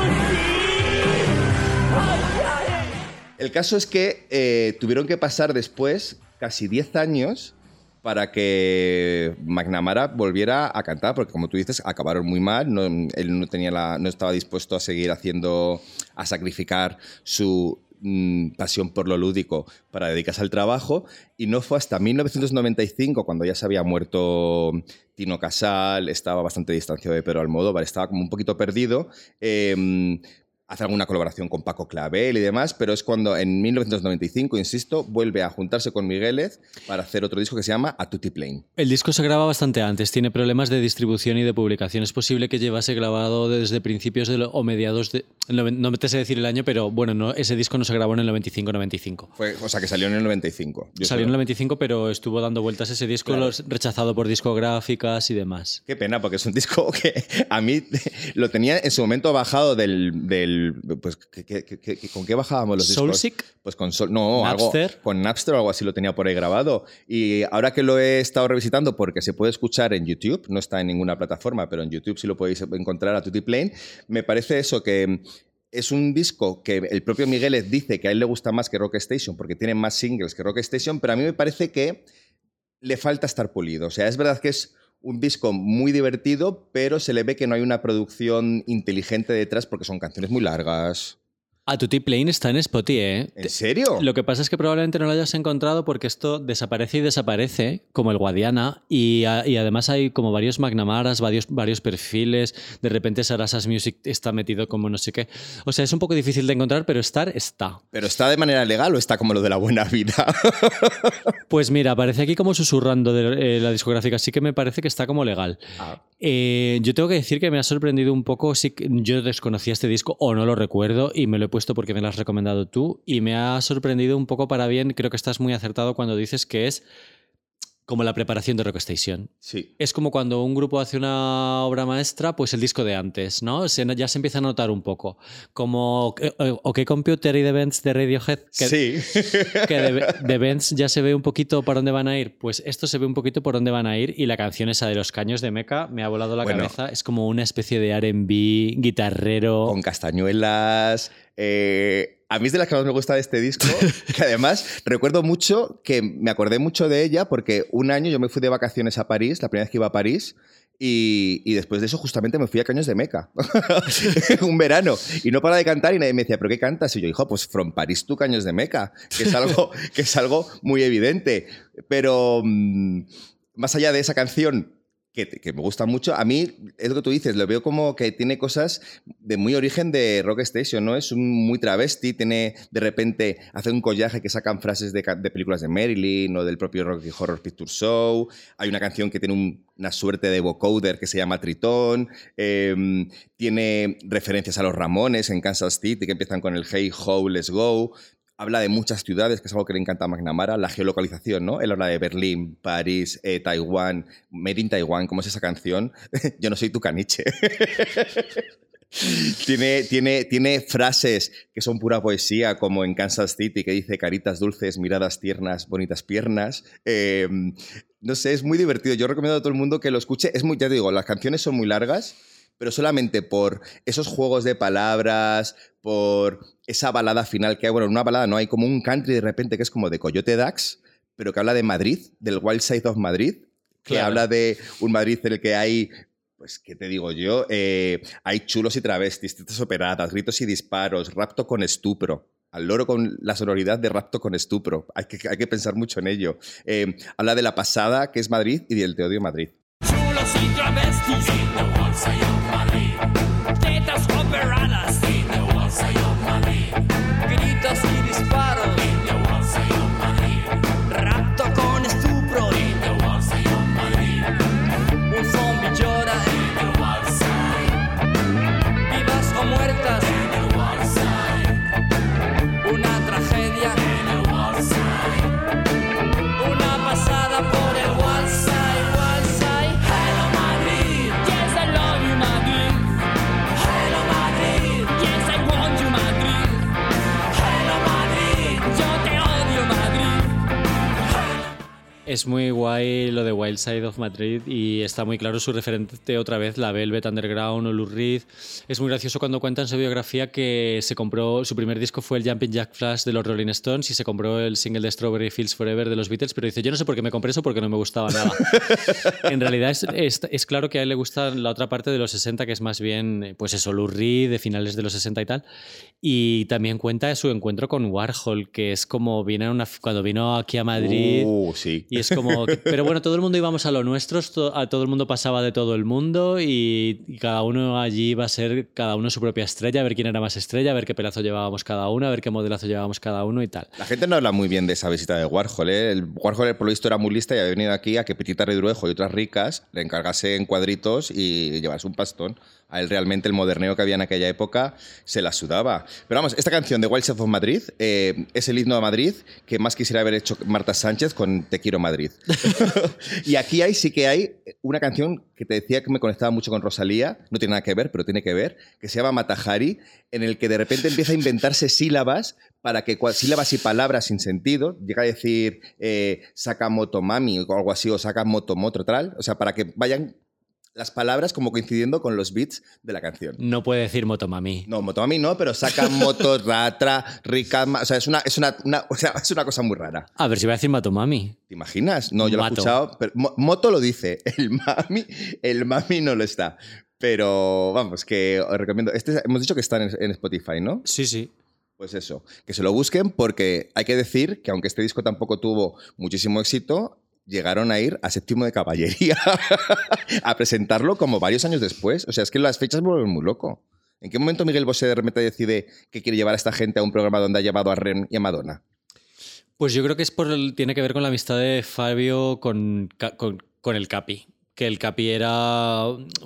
El caso es que eh, tuvieron que pasar después casi 10 años para que McNamara volviera a cantar, porque como tú dices, acabaron muy mal, no- él no, tenía no estaba dispuesto a seguir haciendo, a sacrificar su mm, pasión por lo lúdico para dedicarse al trabajo, y no fue hasta 1995, cuando ya se había muerto Tino Casal, estaba bastante distanciado de Pedro Almodóvar, estaba como un poquito perdido, eh, hace alguna colaboración con Paco Clavel y demás, pero es cuando en 1995, insisto, vuelve a juntarse con Migueles para hacer otro disco que se llama A Tutti Plane. El disco se graba bastante antes, tiene problemas de distribución y de publicación. Es posible que llevase grabado desde principios de lo- o mediados de. No me te sé decir el año, pero bueno, no, ese disco no se grabó en el 95-95. Fue, o sea, que salió en el 95. Yo Salió en el 95, pero estuvo dando vueltas ese disco, Claro. rechazado por discográficas y demás. Qué pena, porque es un disco [laughs] que a mí lo tenía en su momento bajado del... del pues, ¿qué- qué- qué- qué- ¿Con qué bajábamos los discos? ¿Soulseek? Pues con Soul- no, ¿Napster? algo con Napster o algo así lo tenía por ahí grabado. Y ahora que lo he estado revisitando porque se puede escuchar en YouTube, no está en ninguna plataforma, pero en YouTube sí lo podéis encontrar a Tutti Plane, me parece eso que es un disco que el propio Migueles dice que a él le gusta más que Rock Station porque tiene más singles que Rock Station, pero a mí me parece que le falta estar pulido. O sea, es verdad que es un disco muy divertido, pero se le ve que no hay una producción inteligente detrás porque son canciones muy largas. A Tutti Plane está en Spotify, ¿eh? ¿En serio? Lo que pasa es que probablemente no lo hayas encontrado porque esto desaparece y desaparece, como el Guadiana, y, a- y además hay como varios McNamaras, varios, varios perfiles, de repente Sarasas Music está metido como no sé qué. O sea, es un poco difícil de encontrar, pero estar está. ¿Pero está de manera legal o está como lo de la buena vida? Pues mira, aparece aquí como susurrando de eh, la discográfica, sí que me parece que está como legal. Ah, Eh, yo tengo que decir que me ha sorprendido un poco. Que yo desconocía este disco o no lo recuerdo y me lo he puesto porque me lo has recomendado tú. Y me ha sorprendido un poco para bien. Creo que estás muy acertado cuando dices que es como la preparación de Rock Station. Sí. Es como cuando un grupo hace una obra maestra, pues el disco de antes, ¿no? Se- ya se empieza a notar un poco. Como eh, eh, OK Computer y The Bends de Radiohead. Que, sí. [laughs] que de, de Benz ya se ve un poquito por dónde van a ir. Pues esto se ve un poquito por dónde van a ir y la canción esa de los caños de Meca me ha volado la Bueno. cabeza. Es como una especie de R&B, guitarrero. con castañuelas. eh, a mí es de las que más me gusta de este disco, [laughs] que además recuerdo mucho que me acordé mucho de ella porque un año yo me fui de vacaciones a París, la primera vez que iba a París, y, y después de eso justamente me fui a Caños de Meca, [laughs] un verano, y no para de cantar y nadie me decía, ¿pero qué cantas? Y yo, hijo, pues From París to Caños de Meca, que es algo, [laughs] que es algo muy evidente. Pero mm, más allá de esa canción que, me gusta mucho. A mí, es lo que tú dices, lo veo como que tiene cosas de muy origen de Rock Station, ¿no? Es un muy travesti, tiene de repente, hace un collaje que sacan frases de, películas de Marilyn o del propio Rocky Horror Picture Show. Hay una canción que tiene un- una suerte de vocoder que se llama Tritón. Eh, tiene referencias a los Ramones en Kansas City que empiezan con el Hey Ho, Let's Go. Habla de muchas ciudades, que es algo que le encanta a McNamara, la geolocalización, ¿no? Él habla de Berlín, París, eh, Taiwán, Made in Taiwan, ¿cómo es esa canción? [laughs] Yo no soy tu caniche. [laughs] tiene, tiene, tiene frases que son pura poesía, como en Kansas City, que dice caritas dulces, miradas tiernas, bonitas piernas. Eh, no sé, es muy divertido. Yo recomiendo a todo el mundo que lo escuche. Es muy, ya te digo, las canciones son muy largas, pero solamente por esos juegos de palabras, por esa balada final que hay. Bueno, en una balada no hay como un country de repente que es como de Coyote Dax, pero que habla de Madrid, del Wild Side of Madrid, que Claro. habla de un Madrid en el que hay. Pues, ¿qué te digo yo? Eh, hay chulos y travestis, tetas operadas, gritos y disparos, rapto con estupro. Al loro con la sonoridad de rapto con estupro. Hay que, hay que pensar mucho en ello. Eh, habla de la pasada, que es Madrid, y del Te odio Madrid. Chulos y travestis In Es muy guay lo de Wild Side of Madrid y está muy claro su referente otra vez, la Velvet Underground o Lou Reed. Es muy gracioso cuando cuenta en su biografía que se compró, su primer disco fue el Jumping Jack Flash de los Rolling Stones y se compró el single de Strawberry Fields Forever de los Beatles, pero dice, yo no sé por qué me compré eso porque no me gustaba nada. [laughs] en realidad es, es- es claro que a él le gusta la otra parte de los 60, que es más bien, pues eso, Lou Reed, de finales de los 60 y tal. Y también cuenta su encuentro con Warhol, que es como viene a una, cuando vino aquí a Madrid. Uh, sí. Y es como, pero bueno, todo el mundo íbamos a lo nuestro, a todo el mundo pasaba de todo el mundo y, y cada uno allí iba a ser cada uno su propia estrella, a ver quién era más estrella, a ver qué pelazo llevábamos cada uno, a ver qué modelazo llevábamos cada uno y tal. La gente no habla muy bien de esa visita de Warhol. ¿eh? El Warhol, por lo visto, era muy lista y había venido aquí a que Petita Redruejo y otras ricas le encargase en cuadritos y llevarse un pastón. A él realmente el moderneo que había en aquella época se la sudaba. Pero vamos, esta canción de Wild Chef of Madrid eh, es el himno a Madrid que más quisiera haber hecho Marta Sánchez con Te quiero Madrid. [laughs] y aquí hay, sí que hay una canción que te decía que me conectaba mucho con Rosalía, no tiene nada que ver, pero tiene que ver, que se llama Matajari, en el que de repente empieza a inventarse sílabas para que sílabas y palabras sin sentido, llega a decir eh, saca motomami o algo así, o saca motomotro tal, o sea, para que vayan las palabras como coincidiendo con los beats de la canción. No puede decir Motomami. No, motomami no, pero saca [laughs] moto, ratra, rica, o sea, es una, es una, una- o sea, es una cosa muy rara. A ver si voy a decir Motomami. ¿Te imaginas? No, yo lo he escuchado. Pero Mo- Moto lo dice, el mami, el mami no lo está. Pero vamos, que os recomiendo. Este, hemos dicho que está en, en Spotify, ¿no? Sí, sí. Pues eso, que se lo busquen porque hay que decir que aunque este disco tampoco tuvo muchísimo éxito, llegaron a ir a séptimo de caballería [laughs] a presentarlo como varios años después. O sea, es que las fechas vuelven muy loco. ¿En qué momento Miguel Bosé de repente decide que quiere llevar a esta gente a un programa donde ha llevado a Ren y a Madonna? Pues yo creo que es por tiene que ver con la amistad de Fabio con, con, con el Capi. Que el Capi era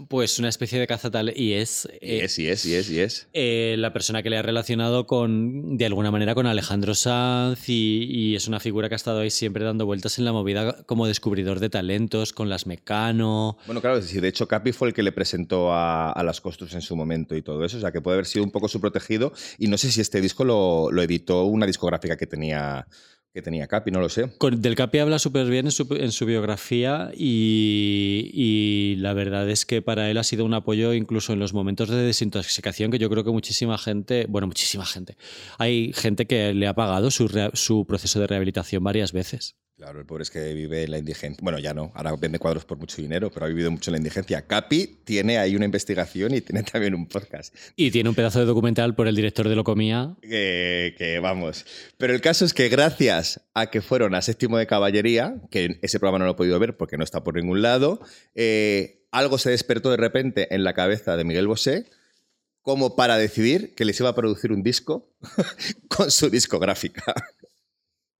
pues una especie de cazatal y es, Y eh, es, y es, y es, y es. eh, la persona que le ha relacionado con, de alguna manera, con Alejandro Sanz y, y es una figura que ha estado ahí siempre dando vueltas en la movida como descubridor de talentos con las Mecano. Bueno, claro, sí, de hecho Capi fue el que le presentó a, a las Costus en su momento y todo eso, o sea que puede haber sido un poco su protegido y no sé si este disco lo, lo editó una discográfica que tenía, que tenía Capi, no lo sé. Del Capi habla súper bien en su, biografía y, la verdad es que para él ha sido un apoyo incluso en los momentos de desintoxicación que yo creo que muchísima gente, bueno, muchísima gente, hay gente que le ha pagado su proceso de rehabilitación varias veces. Claro, el pobre es que vive en la indigencia. Bueno, ya no, ahora vende cuadros por mucho dinero, pero ha vivido mucho en la indigencia. Capi tiene ahí una investigación y tiene también un podcast. Y tiene un pedazo de documental por el director de Locomía. Que, que vamos. Pero el caso es que gracias a que fueron a séptimo de caballería, que ese programa no lo he podido ver porque no está por ningún lado, eh, algo se despertó de repente en la cabeza de Miguel Bosé como para decidir que les iba a producir un disco [laughs] con su discográfica.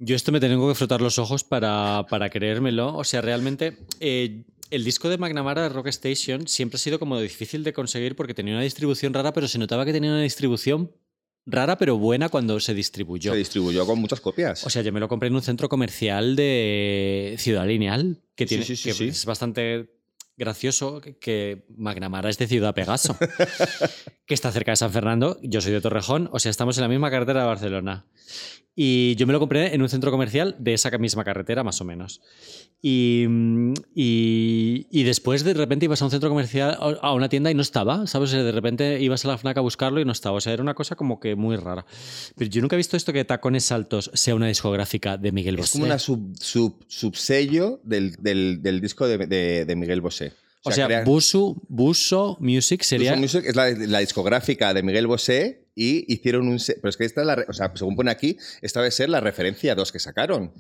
Yo esto me tengo que frotar los ojos para, para creérmelo. O sea, realmente eh, el disco de McNamara de Rock Station siempre ha sido como difícil de conseguir porque tenía una distribución rara, pero se notaba que tenía una distribución rara pero buena cuando se distribuyó. Se distribuyó con muchas copias. O sea, yo me lo compré en un centro comercial de Ciudad Lineal, que, tiene, sí, sí, que es bastante gracioso que- McNamara es de Ciudad Pegaso, [laughs] que está cerca de San Fernando. Yo soy de Torrejón, o sea, estamos en la misma carretera de Barcelona. Y yo me lo compré en un centro comercial de esa misma carretera, más o menos. Y, y, y después de repente ibas a un centro comercial, a una tienda y no estaba, ¿sabes? O sea, de repente ibas a la FNAC a buscarlo y no estaba. O sea, era una cosa como que muy rara. Pero yo nunca he visto esto que Tacones Altos sea una discográfica de Miguel es Bosé. como una sub, sub- subsello del, del- del disco de, de- de Miguel Bosé. O sea, Busu, Buso Music sería... Buso Music es la, la discográfica de Miguel Bosé y hicieron un... Pero es que esta es la... O sea, según pone aquí, esta debe ser la referencia 2 que sacaron.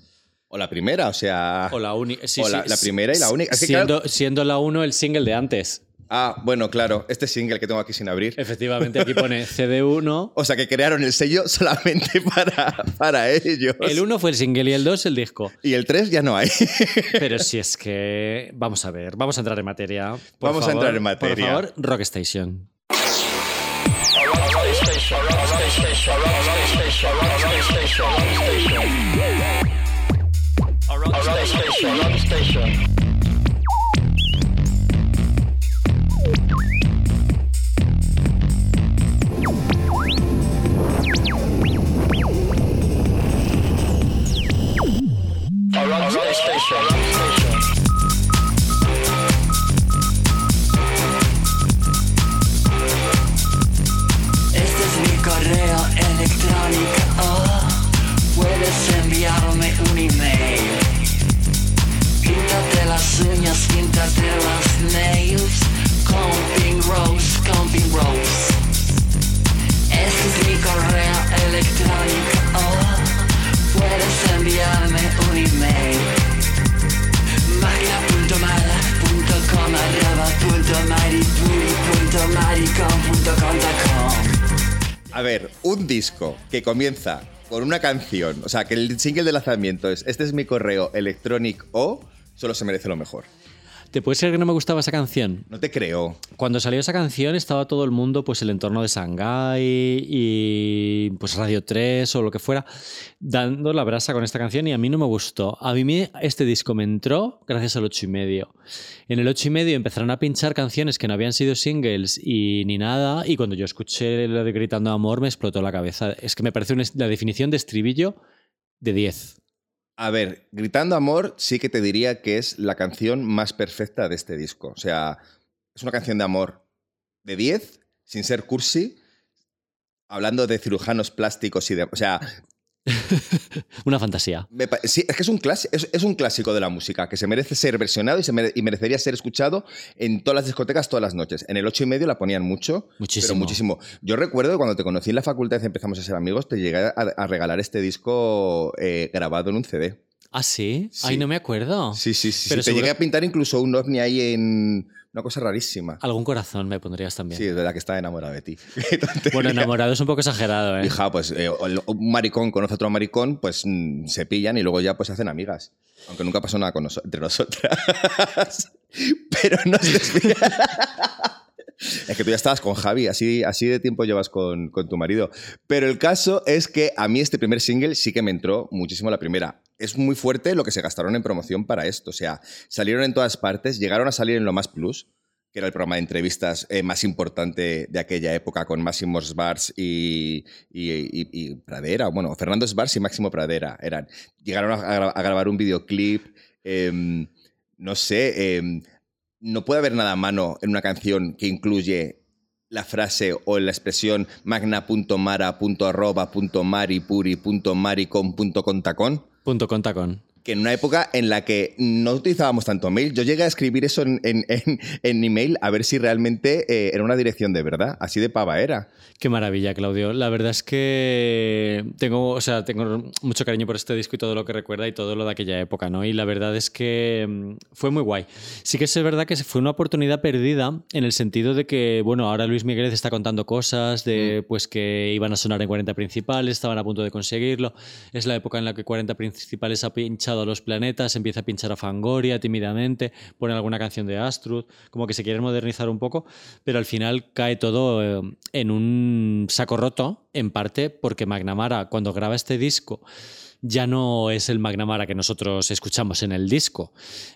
O la primera, o sea... O la única. o la- la primera y la única. Que, siendo, claro- siendo la 1 el single de antes. Ah, bueno, claro, este single que tengo aquí sin abrir. Efectivamente, aquí pone [laughs] CD1. O sea, que crearon el sello solamente para, para ellos. El 1 fue el single y el 2 el disco. Y el 3 ya no hay. Pero si es que. Vamos a ver, vamos a entrar en materia. Por Vamos a entrar en materia. Por favor, Rock Station. Este es mi correo electrónico. Oh, puedes enviarme un email. Píntate las uñas, píntate las nails. Comping Rose, Comping Rose. Este es mi correo electrónico. Un email. A ver, un disco que comienza con una canción, o sea, que el single de lanzamiento es Este es mi correo electronic o solo se merece lo mejor. ¿Te puede ser que no me gustaba esa canción? No te creo. Cuando salió esa canción estaba todo el mundo, pues el entorno de Shanghai y pues Radio 3 o lo que fuera, dando la brasa con esta canción y a mí no me gustó. A mí este disco me entró gracias al 8 y medio. En el 8 y medio empezaron a pinchar canciones que no habían sido singles y ni nada y cuando yo escuché lo de Gritando Amor me explotó la cabeza. Es que me parece una- la definición de estribillo de 10. A ver, Gritando Amor sí que te diría que es la canción más perfecta de este disco. O sea, es una canción de amor de 10, sin ser cursi, hablando de cirujanos plásticos y de... O sea, [laughs] Una fantasía. sí, es que es un, clasi- es, es un clásico de la música que se merece ser versionado y, se mere- y merecería ser escuchado en todas las discotecas todas las noches. En el 8 y medio la ponían mucho, Muchísimo. pero muchísimo. Yo recuerdo que cuando te conocí en la facultad y empezamos a ser amigos, te llegué a, a regalar este disco eh, grabado en un CD. ¿Ah, sí? Sí. Ay, no me acuerdo. Sí, sí, sí. Pero sí. Te llegué a pintar incluso un ovni ahí en una cosa rarísima. Algún corazón me pondrías también. Sí, es verdad que estaba enamorado de ti. [laughs] Bueno, enamorado es un poco exagerado, ¿eh? Hija, pues eh, un maricón conoce a otro maricón, pues mm, se pillan y luego ya pues se hacen amigas. Aunque nunca pasó nada con noso- entre nosotras. [laughs] Pero no se. [laughs] Es que tú ya estabas con Javi, así, así de tiempo llevas con, con tu marido. Pero el caso es que a mí este primer single sí que me entró muchísimo la primera. Es muy fuerte lo que se gastaron en promoción para esto. O sea, salieron en todas partes, llegaron a salir en Lo Más Plus, que era el programa de entrevistas eh, más importante de aquella época con Máximo Svars y, Pradera. Bueno, Fernando Svars y Máximo Pradera eran. Llegaron a, gra- a grabar un videoclip. em, no sé, em, no puede haber nada a mano en una canción que incluye la frase o la expresión magna.mara.arroba.maripuri.maricon.contacón Punto con tacón. Que en una época en la que no utilizábamos tanto mail, yo llegué a escribir eso en, en, en- en email a ver si realmente eh, era una dirección de verdad, así de pava era. Qué maravilla, Claudio. La verdad es que tengo, o sea, tengo mucho cariño por este disco y todo lo que recuerda y todo lo de aquella época, ¿no? Y la verdad es que mm, fue muy guay. Sí que es verdad que fue una oportunidad perdida en el sentido de que, bueno, ahora Luis Miguel está contando cosas de pues que iban a sonar en 40 principales, estaban a punto de conseguirlo. Es la época en la que 40 principales ha pinchado a los planetas, empieza a pinchar a Fangoria tímidamente, pone alguna canción de Astrud, como que se quieren modernizar un poco, pero al final cae todo eh, en un saco roto, en parte porque McNamara, cuando graba este disco, ya no es el McNamara que nosotros escuchamos en el disco.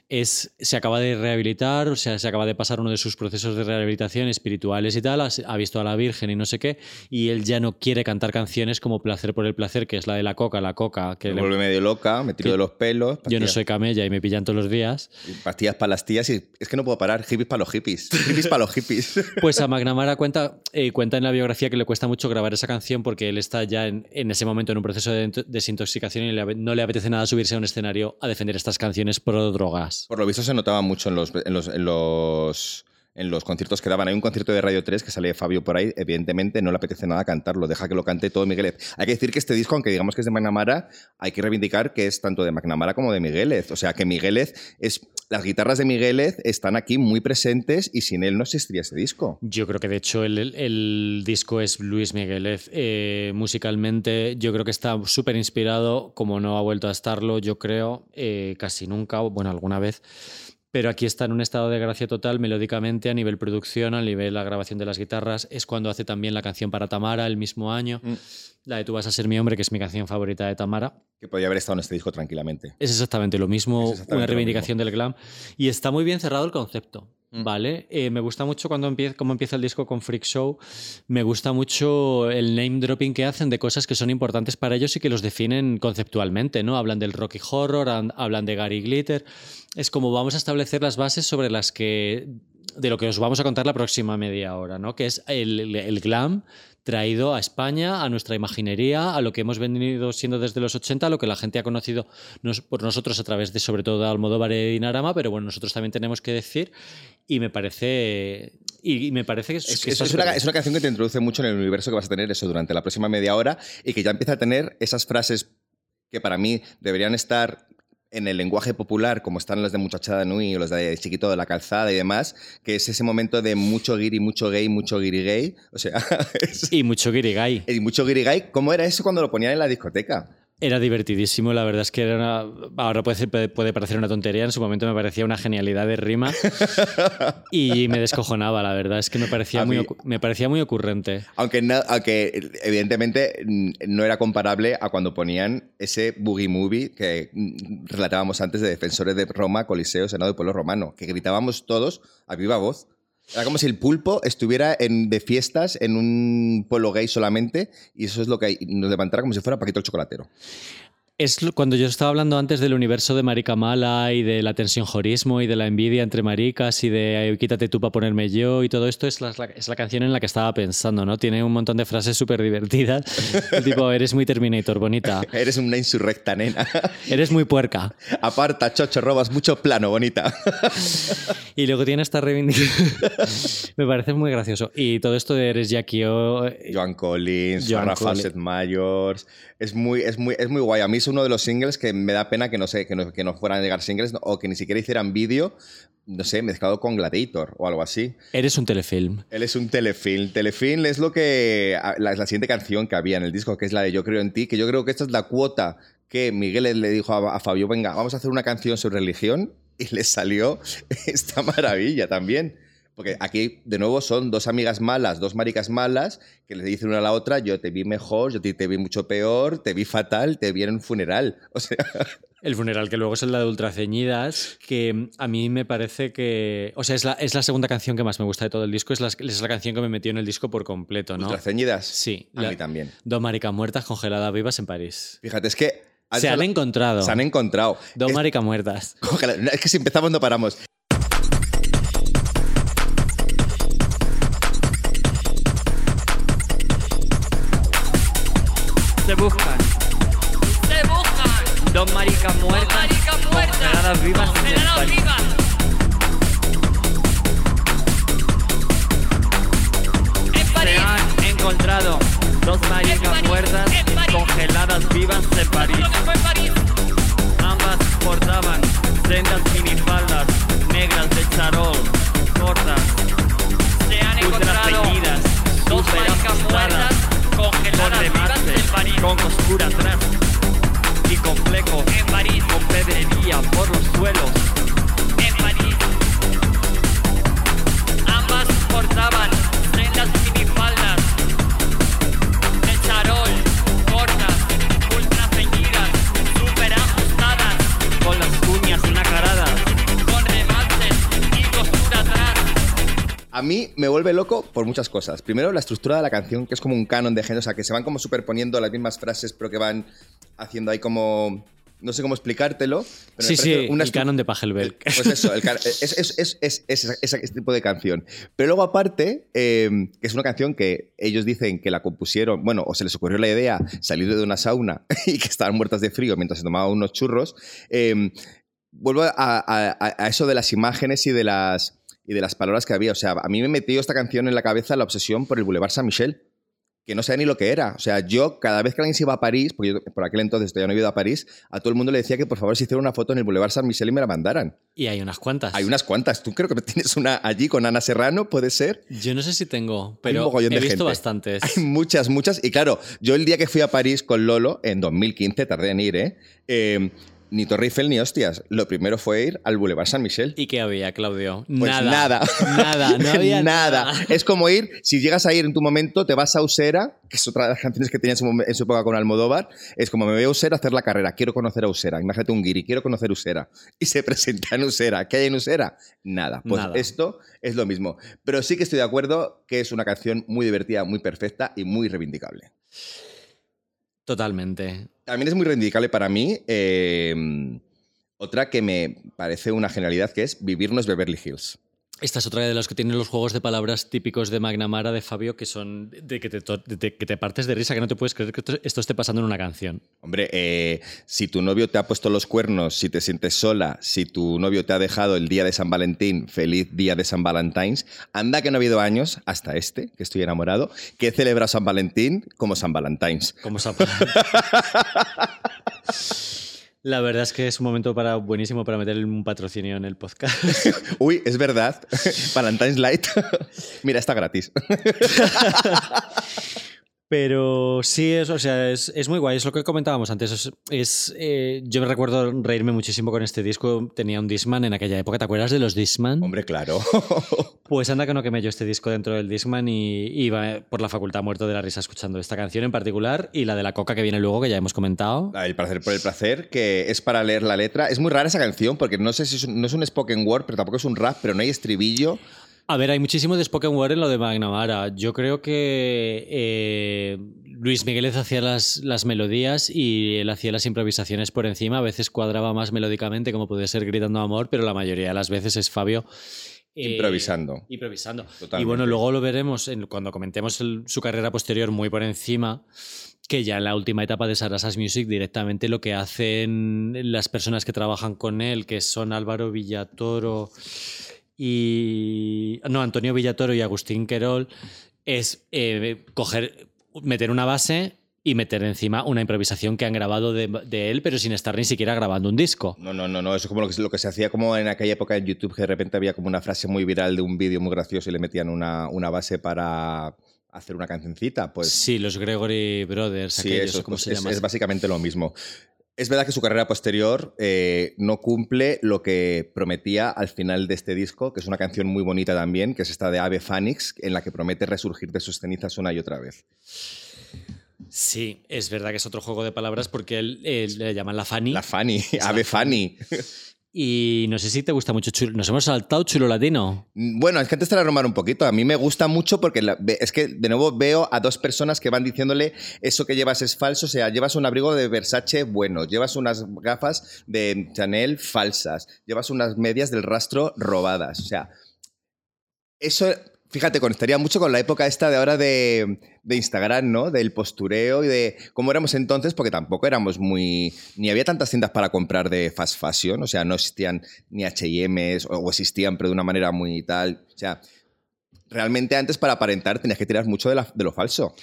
Es, se acaba de rehabilitar, o sea, se acaba de pasar uno de sus procesos de rehabilitación espirituales y tal, ha, visto a la Virgen y no sé qué, y él ya no quiere cantar canciones como Placer por el Placer, que es la de la coca, la coca, que Me le- vuelve medio loca, me tiro que de los pelos. yo no soy camella y me pillan todos los días. Pastillas para las tías y es que no puedo parar. Hippies para los hippies. Hippies para los hippies. [laughs] Pues a McNamara cuenta, eh, cuenta en la biografía que le cuesta mucho grabar esa canción porque él está ya en, en ese momento en un proceso de ent- y no le apetece nada subirse a un escenario a defender estas canciones pro drogas. Por lo visto se notaba mucho en los, en los conciertos que daban. Hay un concierto de Radio 3 que sale Fabio por ahí. Evidentemente no le apetece nada cantarlo. Deja que lo cante todo Miguelez. Hay que decir que este disco, aunque digamos que es de McNamara, hay que reivindicar que es tanto de McNamara como de Miguelez. O sea, que Miguelez es... Las guitarras de Miguelez están aquí muy presentes y sin él no existiría ese disco. Yo creo que de hecho el, el- disco es Luis Miguelez. Eh, musicalmente yo creo que está súper inspirado, como no ha vuelto a estarlo, yo creo, eh, casi nunca, bueno, alguna vez. Pero aquí está en un estado de gracia total, melódicamente, a nivel producción, a nivel la grabación de las guitarras. Es cuando hace también la canción para Tamara el mismo año. Mm. La de Tú vas a ser mi hombre, que es mi canción favorita de Tamara. Que podría haber estado en este disco tranquilamente. Es exactamente lo mismo, exactamente una reivindicación del glam. Y está muy bien cerrado el concepto. ¿Vale? Eh, me gusta mucho cuando empieza, cómo empieza el disco con Freak Show. Me gusta mucho el name dropping que hacen de cosas que son importantes para ellos y que los definen conceptualmente, ¿no? Hablan del Rocky Horror, hablan de Gary Glitter. Es como vamos a establecer las bases sobre las que de lo que os vamos a contar la próxima media hora, ¿no? Que es el, el- glam traído a España, a nuestra imaginería, a lo que hemos venido siendo desde los 80, a lo que la gente ha conocido nos- por nosotros a través de sobre todo de Almodóvar y Dinarama, pero bueno, nosotros también tenemos que decir y me parece y, me parece que es, Es, que es- está es una, es una canción que te introduce mucho en el universo que vas a tener eso durante la próxima media hora y que ya empieza a tener esas frases que para mí deberían estar en el lenguaje popular, como están las de Muchachada Nui o los de Chiquito de la Calzada y demás, que es ese momento de mucho guiri, mucho gay, mucho guiri gay. O sea, y mucho guirigay. y mucho guiri gay. ¿Cómo era eso cuando lo ponían en la discoteca? Era divertidísimo, la verdad es que era una- ahora puede, puede- puede parecer una tontería, en su momento me parecía una genialidad de rima [laughs] y me descojonaba, la verdad es que me parecía, muy, me parecía muy ocurrente. Aunque, no- aunque evidentemente no era comparable a cuando ponían ese boogie movie que relatábamos antes de Defensores de Roma, Coliseo, Senado y Pueblo Romano, que gritábamos todos a viva voz. Era como si el pulpo estuviera en, de fiestas en un pueblo gay solamente y eso es lo que nos levantara como si fuera Paquito el Chocolatero. Es cuando yo estaba hablando antes del universo de Marica Mala y de la tensión jorismo y de la envidia entre maricas y de quítate tú para ponerme yo y todo esto es la, es la- canción en la que estaba pensando, ¿no? Tiene un montón de frases súper divertidas. [laughs] tipo, eres muy Terminator, bonita. [laughs] Eres una insurrecta, nena. [laughs] Eres muy puerca. Aparta, chocho, robas mucho plano, bonita. Y luego tiene esta reivindicación. Me parece muy gracioso. Y todo esto de eres Jackie O. eh, Joan Collins, Joan Farrah Collins. Mayors. Es muy, es, muy, es muy guay. A mí es uno de los singles que me da pena que no sé, que no, que no fueran a llegar singles o que ni siquiera hicieran vídeo, no sé, mezclado con Gladiator o algo así. Eres un telefilm. Él es un telefilm. Telefilm es lo que. La, la siguiente canción que había en el disco, que es la de Yo creo en ti, que yo creo que esta es la cuota que Miguel le dijo a, a Fabio: venga, vamos a hacer una canción sobre religión y le salió [laughs] esta maravilla también. Porque aquí, de nuevo, son dos amigas malas, dos maricas malas, que le dicen una a la otra, yo te vi mejor, yo te, te vi mucho peor, te vi fatal, te vi en un funeral. [laughs] O sea, El funeral, que luego es el de Ultraceñidas, que a mí me parece que. O sea, es la, es la segunda canción que más me gusta de todo el disco. Es la, es la canción que me metió en el disco por completo, ¿no? ultraceñidas. Sí. A la- mí también. Dos maricas muertas congeladas vivas en París. Fíjate, es que... Se han encontrado. Se han encontrado. Dos maricas muertas. Es que si empezamos no paramos. Se buscan Se buscan dos maricas muertas, maricas muertas, congeladas vivas congeladas París. vivas. En Se París, han encontrado dos maricas París, muertas congeladas vivas en París. París. Ambas portaban sendas minifaldas negras de charol, cortas, Se han encontrado dos maricas muertas con congeladas vivas remate, en París. con costura atrás y complejo, En París, con pedrería por los suelos. en París. Ambas portaban A mí me vuelve loco por muchas cosas. Primero, la estructura de la canción, que es como un canon de género, o sea, que se van como superponiendo las mismas frases, pero que van haciendo ahí como... No sé cómo explicártelo. Pero Sí, sí, una el canon de Pachelbel. Pues eso, el es, es, es, es, es- es ese tipo de canción. Pero luego aparte, eh, que es una canción que ellos dicen que la compusieron, bueno, o se les ocurrió la idea salir de una sauna [laughs] y que estaban muertas de frío mientras se tomaban unos churros. eh, vuelvo a, a- a- a eso de las imágenes y de las, y de las palabras que había. O sea, a mí me metió esta canción en la cabeza la obsesión por el Boulevard Saint-Michel que no sabía ni lo que era. O sea, yo cada vez que alguien se iba a París, porque yo por aquel entonces todavía no había ido a París, a todo el mundo le decía que por favor se hiciera una foto en el Boulevard Saint Michel y me la mandaran. Y hay unas cuantas. Hay unas cuantas. Tú creo que tienes una allí con Ana Serrano, puede ser. Yo no sé si tengo, pero he de visto gente. bastantes. Hay muchas, muchas. Y claro, yo el día que fui a París con Lolo, en 2015, tardé en ir, ¿eh? Eh, ni Torre Eiffel ni hostias. Lo primero fue ir al Boulevard Saint Michel. ¿Y qué había, Claudio? Pues nada. nada. Nada, no [laughs] había nada. Es como ir, si llegas a ir en tu momento, te vas a Usera, que es otra de las canciones que tenía en su, en su época con Almodóvar. Es como me voy a Usera a hacer la carrera, quiero conocer a Usera. Imagínate un guiri, quiero conocer Usera. [laughs] Y se presenta en Usera. ¿Qué hay en Usera? Nada. Pues Nada. esto es lo mismo. Pero sí que estoy de acuerdo que es una canción muy divertida, muy perfecta y muy reivindicable. Totalmente. También es muy reivindicable para mí. eh, otra que me parece una genialidad que es Vivir no es Beverly Hills. Esta es otra de las que tienen los juegos de palabras típicos de Magnamara de Fabio que son de que te, to- de que te partes de risa, que no te puedes creer que esto- esté pasando en una canción. Hombre, eh, si tu novio te ha puesto los cuernos, si te sientes sola, si tu novio te ha dejado el día de San Valentín, feliz día de San Valentines, anda que no ha habido años, hasta este, que estoy enamorado, que he celebrado San Valentín como San Valentines. Como se [laughs] La verdad es que es un momento para, buenísimo para meter un patrocinio en el podcast. [laughs] Uy, es verdad, [laughs] Valentine's Light. [laughs] Mira, está gratis. Pero sí, es, o sea, es, es muy guay, es lo que comentábamos antes. Es, es, eh, yo me recuerdo reírme muchísimo con este disco. Tenía un Discman en aquella época, ¿te acuerdas de los Discman? Hombre, claro. [laughs] Pues anda que no quemé yo este disco dentro del Discman y iba por la facultad muerto de la risa escuchando esta canción en particular y la de la coca que viene luego, que ya hemos comentado. El placer por el placer, que es para leer la letra. Es muy rara esa canción, porque no sé si es no es un spoken word, pero tampoco es un rap, pero no hay estribillo. A ver, hay muchísimo de Spoken Word en lo de Magnamara. Yo creo que eh, Luis Miguel hacía las, las melodías y él hacía las improvisaciones por encima. A veces cuadraba más melódicamente, como puede ser Gritando Amor, pero la mayoría de las veces es Fabio. eh, Improvisando. Improvisando. Totalmente. Y bueno, luego lo veremos en- cuando comentemos el- su carrera posterior muy por encima que ya en la última etapa de Sarasas Music directamente lo que hacen las personas que trabajan con él, que son Álvaro Villatoro y... No, Antonio Villatoro y Agustín Querol, es eh, coger, meter una base y meter encima una improvisación que han grabado de, de él, pero sin estar ni siquiera grabando un disco. No, no, no, no. Eso es como lo que, lo que se hacía como en aquella época en YouTube, que de repente había como una frase muy viral de un vídeo muy gracioso y le metían una, una base para hacer una cancioncita. Pues sí, los Gregory Brothers, sí, aquellos, eso ¿cómo pues se es, llama? es básicamente lo mismo. Es verdad que su carrera posterior eh, no cumple lo que prometía al final de este disco, que es una canción muy bonita también, que es esta de Ave Phoenix, en la que promete resurgir de sus cenizas una y otra vez. Sí, es verdad que es otro juego de palabras porque él, él le llaman la Fanny. La Fanny, [laughs] Ave Fanny. [laughs] Y no sé si te gusta mucho chulo. Nos hemos saltado chulo latino. Bueno, es que antes te la romar un poquito. A mí me gusta mucho porque es que de nuevo veo a dos personas que van diciéndole eso que llevas es falso. O sea, llevas un abrigo de Versace bueno, llevas unas gafas de Chanel falsas, llevas unas medias del rastro robadas. O sea, eso, fíjate, conectaría mucho con la época esta de ahora de, de Instagram, ¿no? Del postureo y de cómo éramos entonces, porque tampoco éramos muy... Ni había tantas tiendas para comprar de fast fashion, o sea, no existían ni H&M's o, o existían, pero de una manera muy tal. O sea, realmente antes para aparentar tenías que tirar mucho de, la- de lo falso.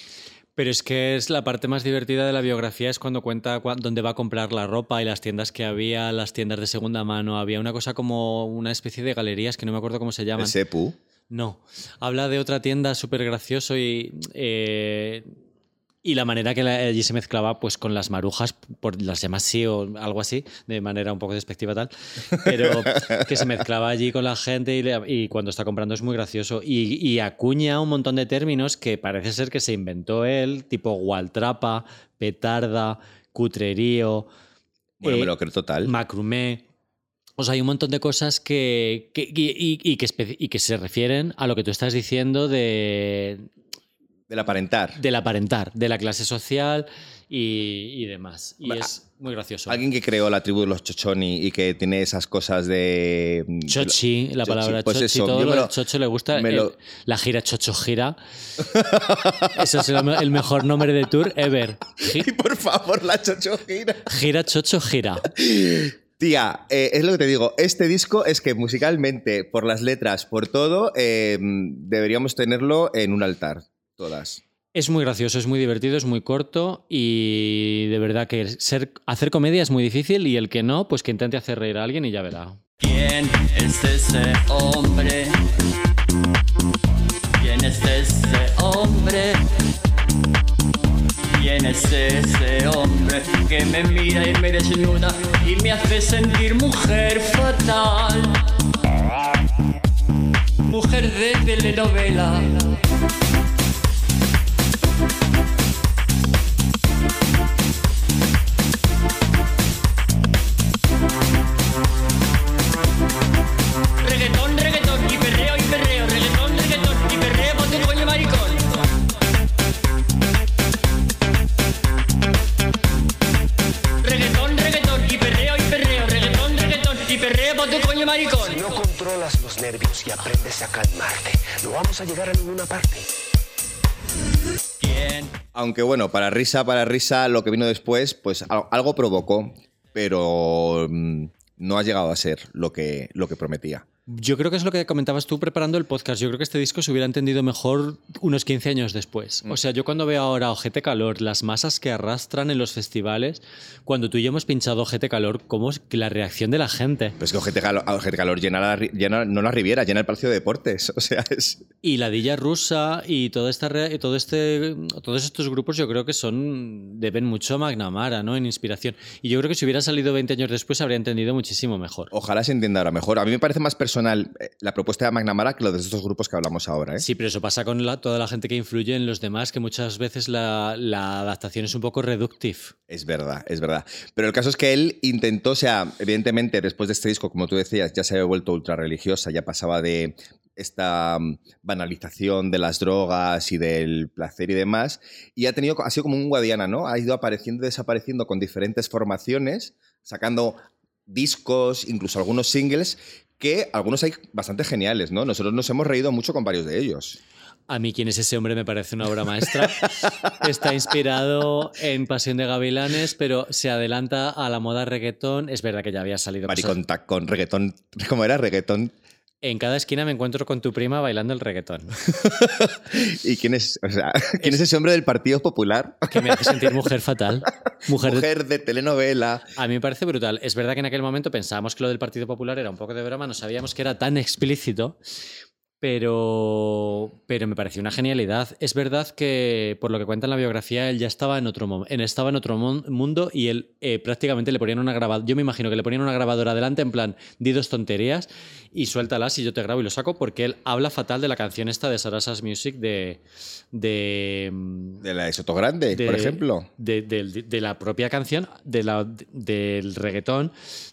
Pero es que es la parte más divertida de la biografía, es cuando cuenta cua- dónde va a comprar la ropa y las tiendas que había, las tiendas de segunda mano. Había una cosa como una especie de galerías que no me acuerdo cómo se llaman. El Sepu. No, habla de otra tienda súper gracioso y, eh, y la manera que la- allí se mezclaba pues con las marujas, por las llamas así o algo así, de manera un poco despectiva tal, pero [laughs] que se mezclaba allí con la gente y, le- y cuando está comprando es muy gracioso. Y, y acuña un montón de términos que parece ser que se inventó él, tipo gualtrapa, petarda, cutrerío, Bueno, eh, me lo creo total. macrumé. O sea, hay un montón de cosas que, que- y, y- y que espe- y que se refieren a lo que tú estás diciendo de, Del aparentar. del aparentar, de la clase social y, demás. Y es muy gracioso. Alguien que creó la tribu de los Chochoni y que tiene esas cosas de... Chochi, la Chochi, palabra pues chochi, eso, todo lo lo- chocho le gusta. el- lo- la gira chocho gira. [laughs] Eso es el, el mejor nombre de tour ever. Gi- [laughs] Y por favor, la Chocho gira. Gira chocho gira. [laughs] Tía, eh, es lo que te digo. Este disco es que musicalmente, por las letras, por todo, eh, deberíamos tenerlo en un altar. Todas. Es muy gracioso, es muy divertido, es muy corto y de verdad que ser, hacer comedia es muy difícil y el que no, pues que intente hacer reír a alguien y ya verá. ¿Quién es ese hombre? ¿Quién es ese hombre? ¿Quién es ese hombre que me mira y me desnuda y me hace sentir mujer fatal? Mujer de telenovela. Coño maricón. Si no controlas los nervios y aprendes a calmarte, no vamos a llegar a ninguna parte. ¿Quién? Aunque bueno, para risa, para risa, lo que vino después, pues al- algo provocó, pero mm, no ha llegado a ser lo que, lo que prometía. Yo creo que es lo que comentabas tú preparando el podcast. Yo creo que este disco se hubiera entendido mejor unos 15 años después. O sea, yo cuando veo ahora Ojete Calor, las masas que arrastran en los festivales, cuando tú y yo hemos pinchado Ojete Calor, ¿cómo es la reacción de la gente? Pero es que Ojete Calor, Ojete Calor llena, la llena- no la Riviera, llena el Palacio de Deportes. [laughs] O sea, es... Y la Dilla Rusa y toda esta todo este todos estos grupos yo creo que son deben mucho a McNamara, ¿no? En inspiración. Y yo creo que si hubiera salido 20 años después habría entendido muchísimo mejor. Ojalá se entienda ahora mejor. A mí me parece más personal eh, la propuesta de McNamara que lo de estos grupos que hablamos ahora. ¿eh? Sí, pero eso pasa con la- toda la gente que influye en los demás, que muchas veces la, la adaptación es un poco reductive. Es verdad, es verdad. Pero el caso es que él intentó, o sea, evidentemente después de este disco, como tú decías, ya se había vuelto ultra religiosa, ya pasaba de esta mm, banalización de las drogas y del placer y demás, y ha tenido, ha sido como un guadiana, ¿no? Ha ido apareciendo y desapareciendo con diferentes formaciones, sacando discos, incluso algunos singles, que algunos hay bastante geniales, ¿no? Nosotros nos hemos reído mucho con varios de ellos. A mí, ¿quién es ese hombre? Me parece una obra maestra. [laughs] Está inspirado en Pasión de Gavilanes, pero se adelanta a la moda reggaetón. Es verdad que ya había salido. Maricón con reggaetón, ¿cómo era? Reggaetón. En cada esquina me encuentro con tu prima bailando el reggaetón, [laughs] ¿Y quién es, o sea, [laughs] quién es ese hombre del Partido Popular? que me hace sentir mujer fatal. Mujer, de- Mujer de telenovela. A mí me parece brutal. Es verdad que en aquel momento pensábamos que lo del Partido Popular era un poco de broma, no sabíamos que era tan explícito. Pero, pero me pareció una genialidad. Es verdad que, por lo que cuenta en la biografía, él ya estaba en otro, estaba en otro mundo y él eh, prácticamente le ponían una grabadora. Yo me imagino que le ponían una grabadora delante, en plan, di dos tonterías y suéltalas y yo te grabo y lo saco, porque él habla fatal de la canción esta de Sarasas Music de. de mm, De la de Soto Grande, de- por ejemplo. De, de- de la propia canción, de la, del reggaetón.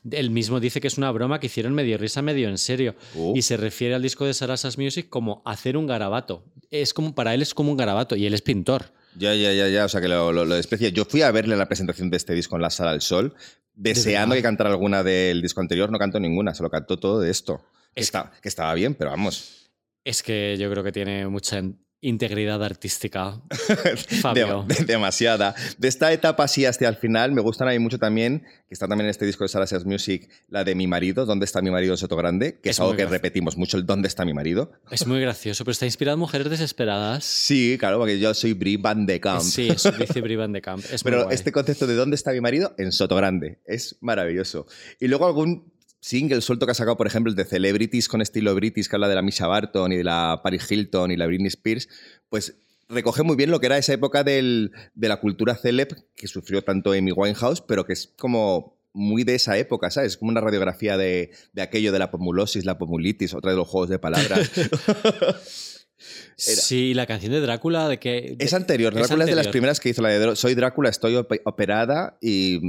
Él mismo dice que es una broma que hicieron medio risa, medio en serio. Uh. Y se refiere al disco de Sarasas Music como hacer un garabato. Es como, para él es como un garabato y él es pintor. Ya, ya, ya, ya. O sea, que lo, lo, lo desprecia. Yo fui a verle la presentación de este disco en la Sala del Sol, deseando que cantara alguna del disco anterior. No cantó ninguna, se lo cantó todo de esto. Que, está, que estaba bien, pero vamos. Es que yo creo que tiene mucha integridad artística. [laughs] Fabio. De- de- demasiada. De esta etapa así hasta el final, me gustan a mí mucho también, que está también en este disco de Sarah Says Music, la de Mi marido, ¿Dónde está mi marido Soto Grande? Que es, Es algo que gracioso. repetimos mucho, el ¿Dónde está mi marido? Es muy gracioso, pero está inspirado en mujeres desesperadas. Sí, claro, porque yo soy Brie Van de Kamp. Sí, eso dice Brie Van de Camp. Es muy Pero guay. este concepto de ¿dónde está mi marido? En Soto Grande. Es maravilloso. Y luego algún single suelto que ha sacado, por ejemplo, el de Celebrities con estilo British, que habla de la Misha Barton y de la Paris Hilton y la Britney Spears, pues recoge muy bien lo que era esa época del- de la cultura celeb que sufrió tanto Amy Winehouse, pero que es como muy de esa época, ¿sabes? Es como una radiografía de, de aquello de la pomulosis, la pomulitis, otra de los juegos de palabras. Era- [laughs] Sí, la canción de Drácula de que... Es anterior. Es Drácula es de las anterior. primeras que hizo la de Soy Drácula, estoy op- operada y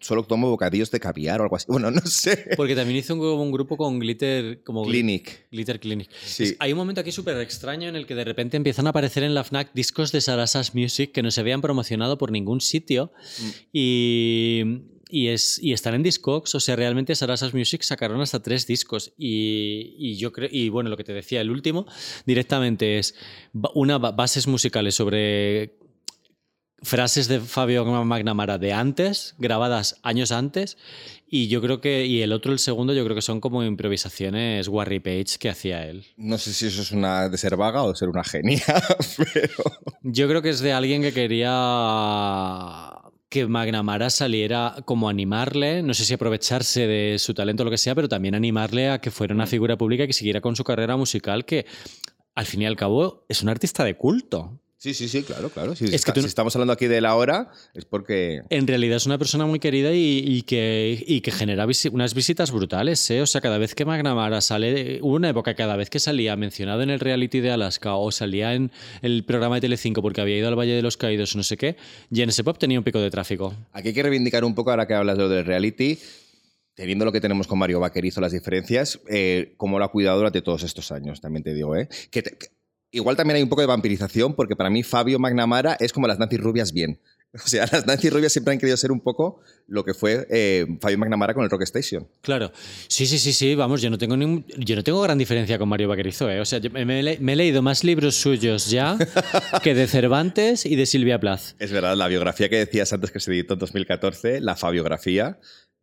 solo tomo bocadillos de caviar o algo así. Bueno, no sé. Porque también hizo un, un grupo con Glitter... Como Clinic. Glitter Clinic. Sí. Es- hay un momento aquí súper extraño en el que de repente empiezan a aparecer en la FNAC discos de Sarasas Music que no se habían promocionado por ningún sitio Mm. y, y, es, y están en Discogs. O sea, realmente Sarasas Music sacaron hasta tres discos. Y, y yo creo, y bueno, lo que te decía, el último directamente es una ba- bases musicales sobre frases de Fabio Magnamara de antes, grabadas años antes, y yo creo que, y el otro, el segundo, yo creo que son como improvisaciones Warry Page que hacía él. No sé si eso es una de ser vaga o ser una genia, [laughs] pero... Yo creo que es de alguien que quería que Magnamara saliera como animarle, no sé si aprovecharse de su talento o lo que sea, pero también animarle a que fuera una figura pública y que siguiera con su carrera musical, que al fin y al cabo es un artista de culto. Sí, sí, sí, claro, claro. Si, Es que tú si estamos hablando aquí de la hora, es porque... En realidad es una persona muy querida y, y que, y que genera visi- unas visitas brutales. ¿eh? O sea, cada vez que Magnamara sale, hubo una época cada vez que salía mencionado en el reality de Alaska o salía en el programa de Telecinco porque había ido al Valle de los Caídos o no sé qué, Genesis Pop tenía un pico de tráfico. Aquí hay que reivindicar un poco, ahora que hablas de lo del reality, teniendo lo que tenemos con Mario Vaquerizo, las diferencias, eh, cómo lo ha cuidado durante todos estos años, también te digo, ¿eh? Que te- que- igual también hay un poco de vampirización, porque para mí Fabio Magnamara es como las Nancy Rubias bien. [laughs] O sea, las Nancy Rubias siempre han querido ser un poco lo que fue eh, Fabio Magnamara con el Rock Station. Claro. Sí, sí, sí, sí, vamos, yo no tengo ningún- yo no tengo gran diferencia con Mario Vaquerizo, ¿eh? O sea, yo me, me he leído más libros suyos ya [laughs] que de Cervantes y de Silvia Plath. Es verdad, la biografía que decías antes que se editó en 2014, la Fabiografía,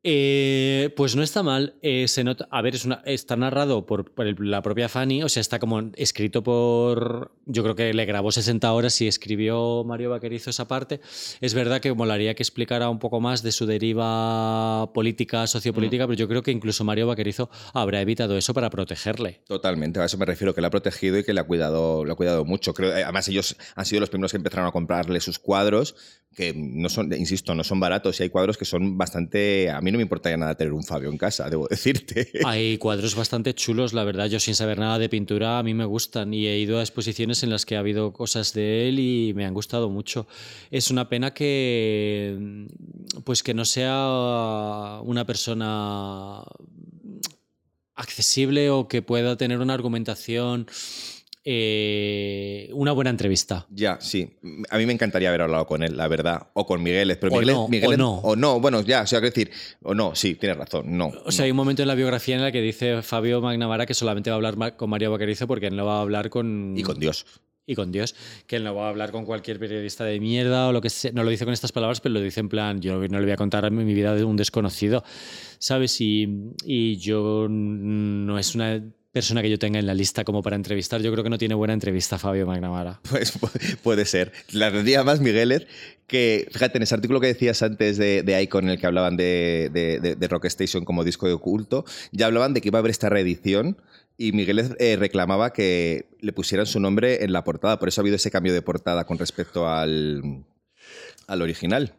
Eh, pues no está mal. Eh, se nota, a ver, es una, está narrado por, por el- la propia Fanny, o sea, está como escrito por. Yo creo que le grabó 60 horas y escribió Mario Vaquerizo esa parte. Es verdad que molaría que explicara un poco más de su deriva política, sociopolítica, pero yo creo que incluso Mario Vaquerizo habrá evitado eso para protegerle. Totalmente, a eso me refiero, que la ha protegido y que le ha cuidado, le ha cuidado mucho. Creo, eh, además, ellos han sido los primeros que empezaron a comprarle sus cuadros, que no son, insisto, no son baratos y hay cuadros que son bastante. A mí no me importaría nada tener un Fabio en casa, debo decirte. [laughs] Hay cuadros bastante chulos, la verdad. Yo sin saber nada de pintura, a mí me gustan y he ido a exposiciones en las que ha habido cosas de él y me han gustado mucho. Es una pena que, pues que no sea una persona accesible o que pueda tener una argumentación, eh, una buena entrevista. Ya, sí. A mí me encantaría haber hablado con él, la verdad. O con Miguel. Pero O Miguel, no, Miguel o no. O no, bueno, ya, o sea, quiero decir. O no, sí, tienes razón, no. O sea, hay un momento en la biografía en la que dice Fabio Magnavara que solamente va a hablar con Mario Vaquerizo porque él no va a hablar con... Y con Dios. y con Dios, que él no va a hablar con cualquier periodista de mierda o lo que sea. No lo dice con estas palabras, pero lo dice en plan, yo no le voy a contar mi vida de un desconocido, ¿sabes? Y, y yo no es una persona que yo tenga en la lista como para entrevistar. Yo creo que no tiene buena entrevista Fabio Magnamara. [laughs] Pues pu- puede ser. La tendría más Migueles que, fíjate, en ese artículo que decías antes de, de Icon, en el que hablaban de- de Rock Station como disco de oculto, ya hablaban de que iba a haber esta reedición y Miguel eh, reclamaba que le pusieran su nombre en la portada. Por eso ha habido ese cambio de portada con respecto al, al original.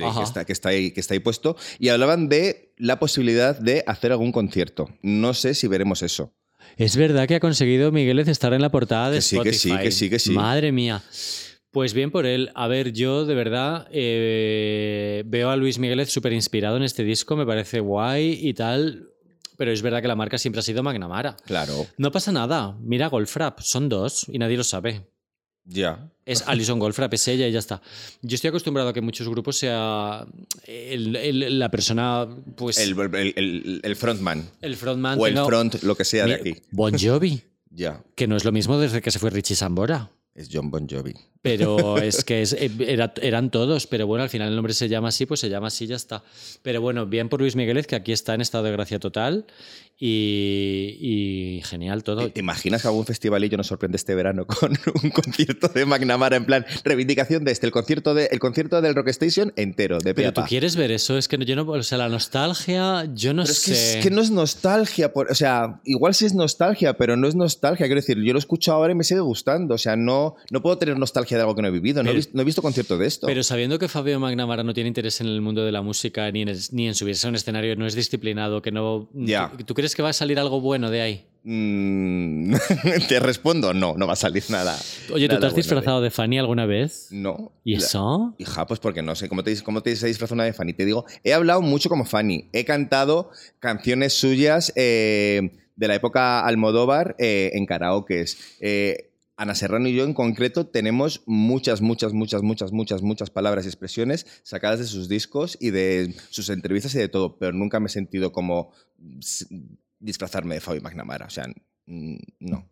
Que, está, que, está ahí, que está ahí puesto. Y hablaban de la posibilidad de hacer algún concierto. No sé si veremos eso. Es verdad que ha conseguido Miguelez estar en la portada de Que sí, que sí, Spotify. que sí, que sí. Madre mía. Pues bien por él. A ver, yo de verdad eh, veo a Luis Miguelez súper inspirado en este disco, me parece guay y tal, pero es verdad que la marca siempre ha sido McNamara. Claro, No pasa nada. Mira Goldfrapp, son dos y nadie lo sabe. Ya. Es Alison Goldfrapp, es ella y ya está. Yo estoy acostumbrado a que muchos grupos sea el- el- la persona, pues El, el- frontman. el frontman. O el front, lo que sea de aquí. Bon Jovi, Ya. que no es lo mismo desde que se fue Richie Sambora. Es John Bon Jovi. Pero [laughs] es que es- eh, era- eran todos, pero bueno, al final el nombre se llama así, pues se llama así y ya está. Pero bueno, bien por Luis Migueles, que aquí está en estado de gracia total y, y genial todo. ¿Te imaginas que algún festivalillo nos sorprende este verano con [laughs] un concierto de McNamara en plan reivindicación de este, el concierto, de, el concierto del Rock Station entero, de pe Pero tú quieres ver eso, es que yo no, o sea, la nostalgia, yo no Pero es que, sé. es que no es nostalgia, por- o sea, igual sí es nostalgia, pero no es nostalgia, quiero decir, yo lo escucho ahora y me sigue gustando, o sea, no, no puedo tener nostalgia de algo que no he vivido, no, he, Pero- vis- no he visto concierto de esto. Pero sabiendo que Fabio McNamara no tiene interés en el mundo de la música ni en, ni en subirse a un escenario, no es disciplinado, que no. Ya. ¿tú, tú crees que va a salir algo bueno de ahí? Mm, [laughs] te respondo, no, no va a salir nada. Oye, ¿tú te has disfrazado de Fanny alguna vez? No. ¿Y eso? Hija, pues porque no sé cómo te, cómo te se disfraza una de Fanny. Te digo, he hablado mucho como Fanny. He cantado canciones suyas eh, de la época Almodóvar eh, en karaokes. Eh, Ana Serrano y yo en concreto tenemos muchas, muchas, muchas, muchas, muchas, muchas palabras y expresiones sacadas de sus discos y de sus entrevistas y de todo, pero nunca me he sentido como disfrazarme de Fabio McNamara. O sea, no,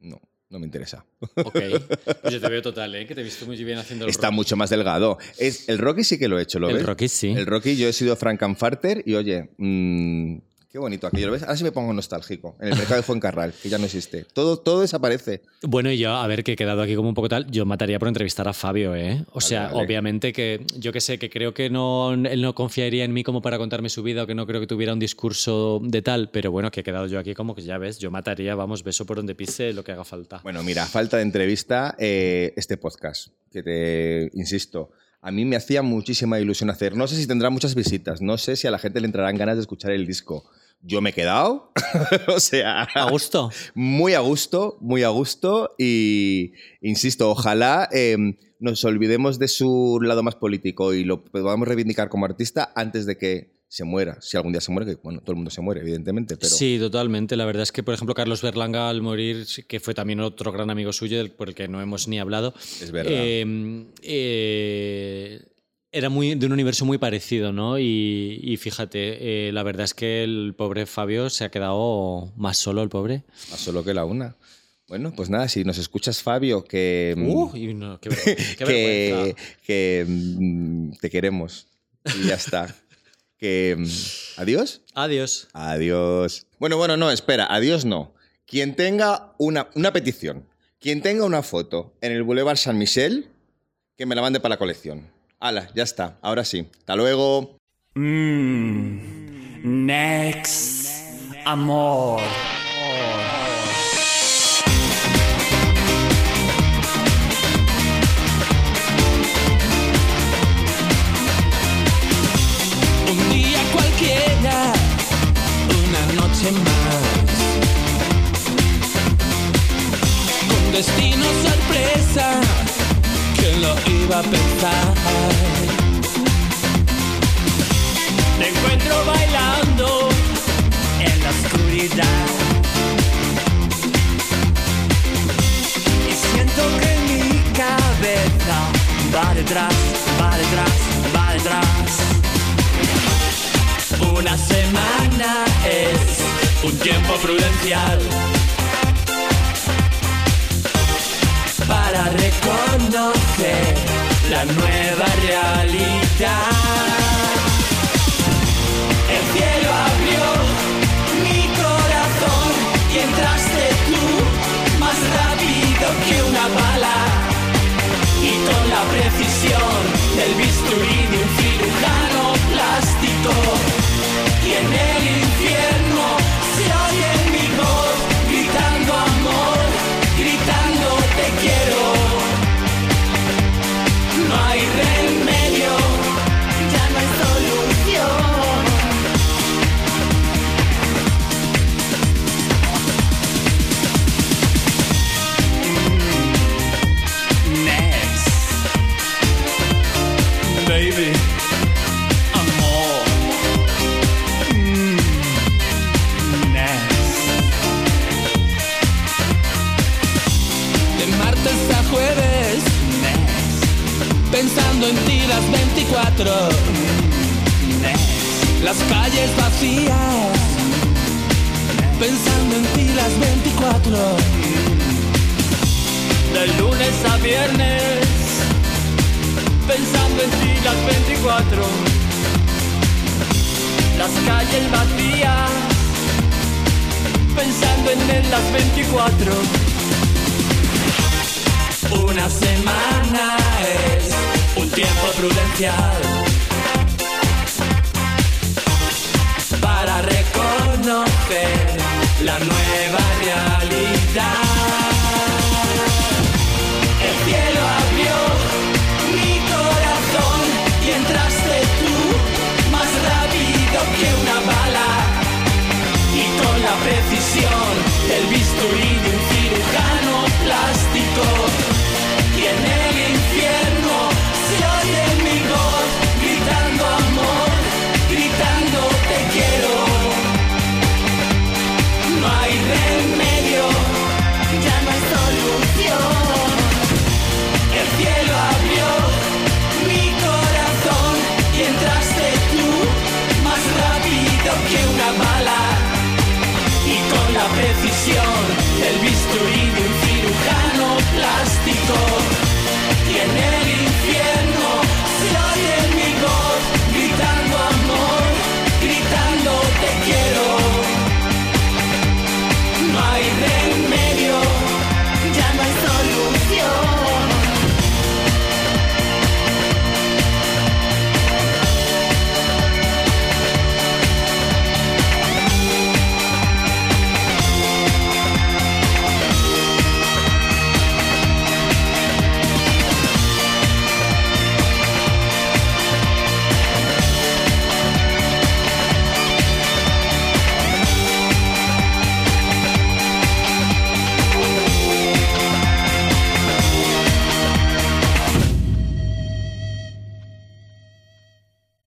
no, no me interesa. Ok. [laughs] Pues yo te veo total, ¿eh? Que te he visto muy bien haciendo el Está rock. mucho más delgado. Es, el Rocky sí que lo he hecho, ¿lo El ves? Rocky sí. El Rocky, yo he sido Frankenfarter y oye, mm, qué bonito aquello, ¿lo ves? Ahora sí me pongo nostálgico. En el mercado de Fuencarral, que ya no existe. Todo, todo desaparece. Bueno, y yo, a ver, que he quedado aquí como un poco tal, yo mataría por entrevistar a Fabio, ¿eh? O sea, vale. obviamente que yo que sé, que creo que no, él no confiaría en mí como para contarme su vida o que no creo que tuviera un discurso de tal, pero bueno, que he quedado yo aquí como que ya ves, yo mataría, vamos, beso por donde pise lo que haga falta. Bueno, mira, falta de entrevista, eh, este podcast, que te insisto, a mí me hacía muchísima ilusión hacer. No sé si tendrá muchas visitas, no sé si a la gente le entrarán ganas de escuchar el disco. Yo me he quedado, [laughs] o sea, ¿A gusto? muy a gusto, muy a gusto y, insisto, ojalá eh, nos olvidemos de su lado más político y lo podamos reivindicar como artista antes de que se muera. Si algún día se muere, que bueno, todo el mundo se muere, evidentemente, pero... Sí, totalmente. La verdad es que, por ejemplo, Carlos Berlanga al morir, que fue también otro gran amigo suyo, por el que no hemos ni hablado, Es verdad. eh, eh, era muy, de un universo muy parecido, ¿no? Y, y fíjate, eh, la verdad es que el pobre Fabio se ha quedado más solo, el pobre. Más solo que la una. Bueno, pues nada, si nos escuchas, Fabio, que... mm, Uh, y no, qué, ver- [laughs] qué que, vergüenza. que, mm, te queremos. Y ya está. [laughs] que... mm, ¿Adiós? Adiós. Adiós. Bueno, bueno, no, espera, adiós no. Quien tenga una, una petición, quien tenga una foto en el Boulevard San Michel, que me la mande para la colección. Hala, ya está, ahora sí. Hasta luego. Next, amor. Un día cualquiera, una noche más. Con destino sorpresa, ¿quién lo iba a pensar? Te encuentro bailando en la oscuridad. Y siento que mi cabeza va detrás, va detrás, va detrás. Una semana es un tiempo prudencial para reconocer la nueva realidad. El cielo abrió mi corazón y entraste tú más rápido que una bala y con la precisión del bisturí de un cirujano plástico. Y en el infierno quiero. Pensando en ti las 24. Nice. Las calles vacías. Pensando en ti las 24. De lunes a viernes pensando en ti las 24. Las calles vacías, pensando en él las 24. Una semana es un tiempo prudencial. Para reconocer la nueva realidad. El cielo abrió mi corazón y entraste tú más rápido que una bala. Y con la precisión del bisturí de un cirujano plástico. Y en el infierno gritando amor, gritando te quiero. No hay remedio, ya no hay solución. El cielo abrió mi corazón y entraste tú más rápido que una bala y con la precisión del bisturí de un cirujano plástico el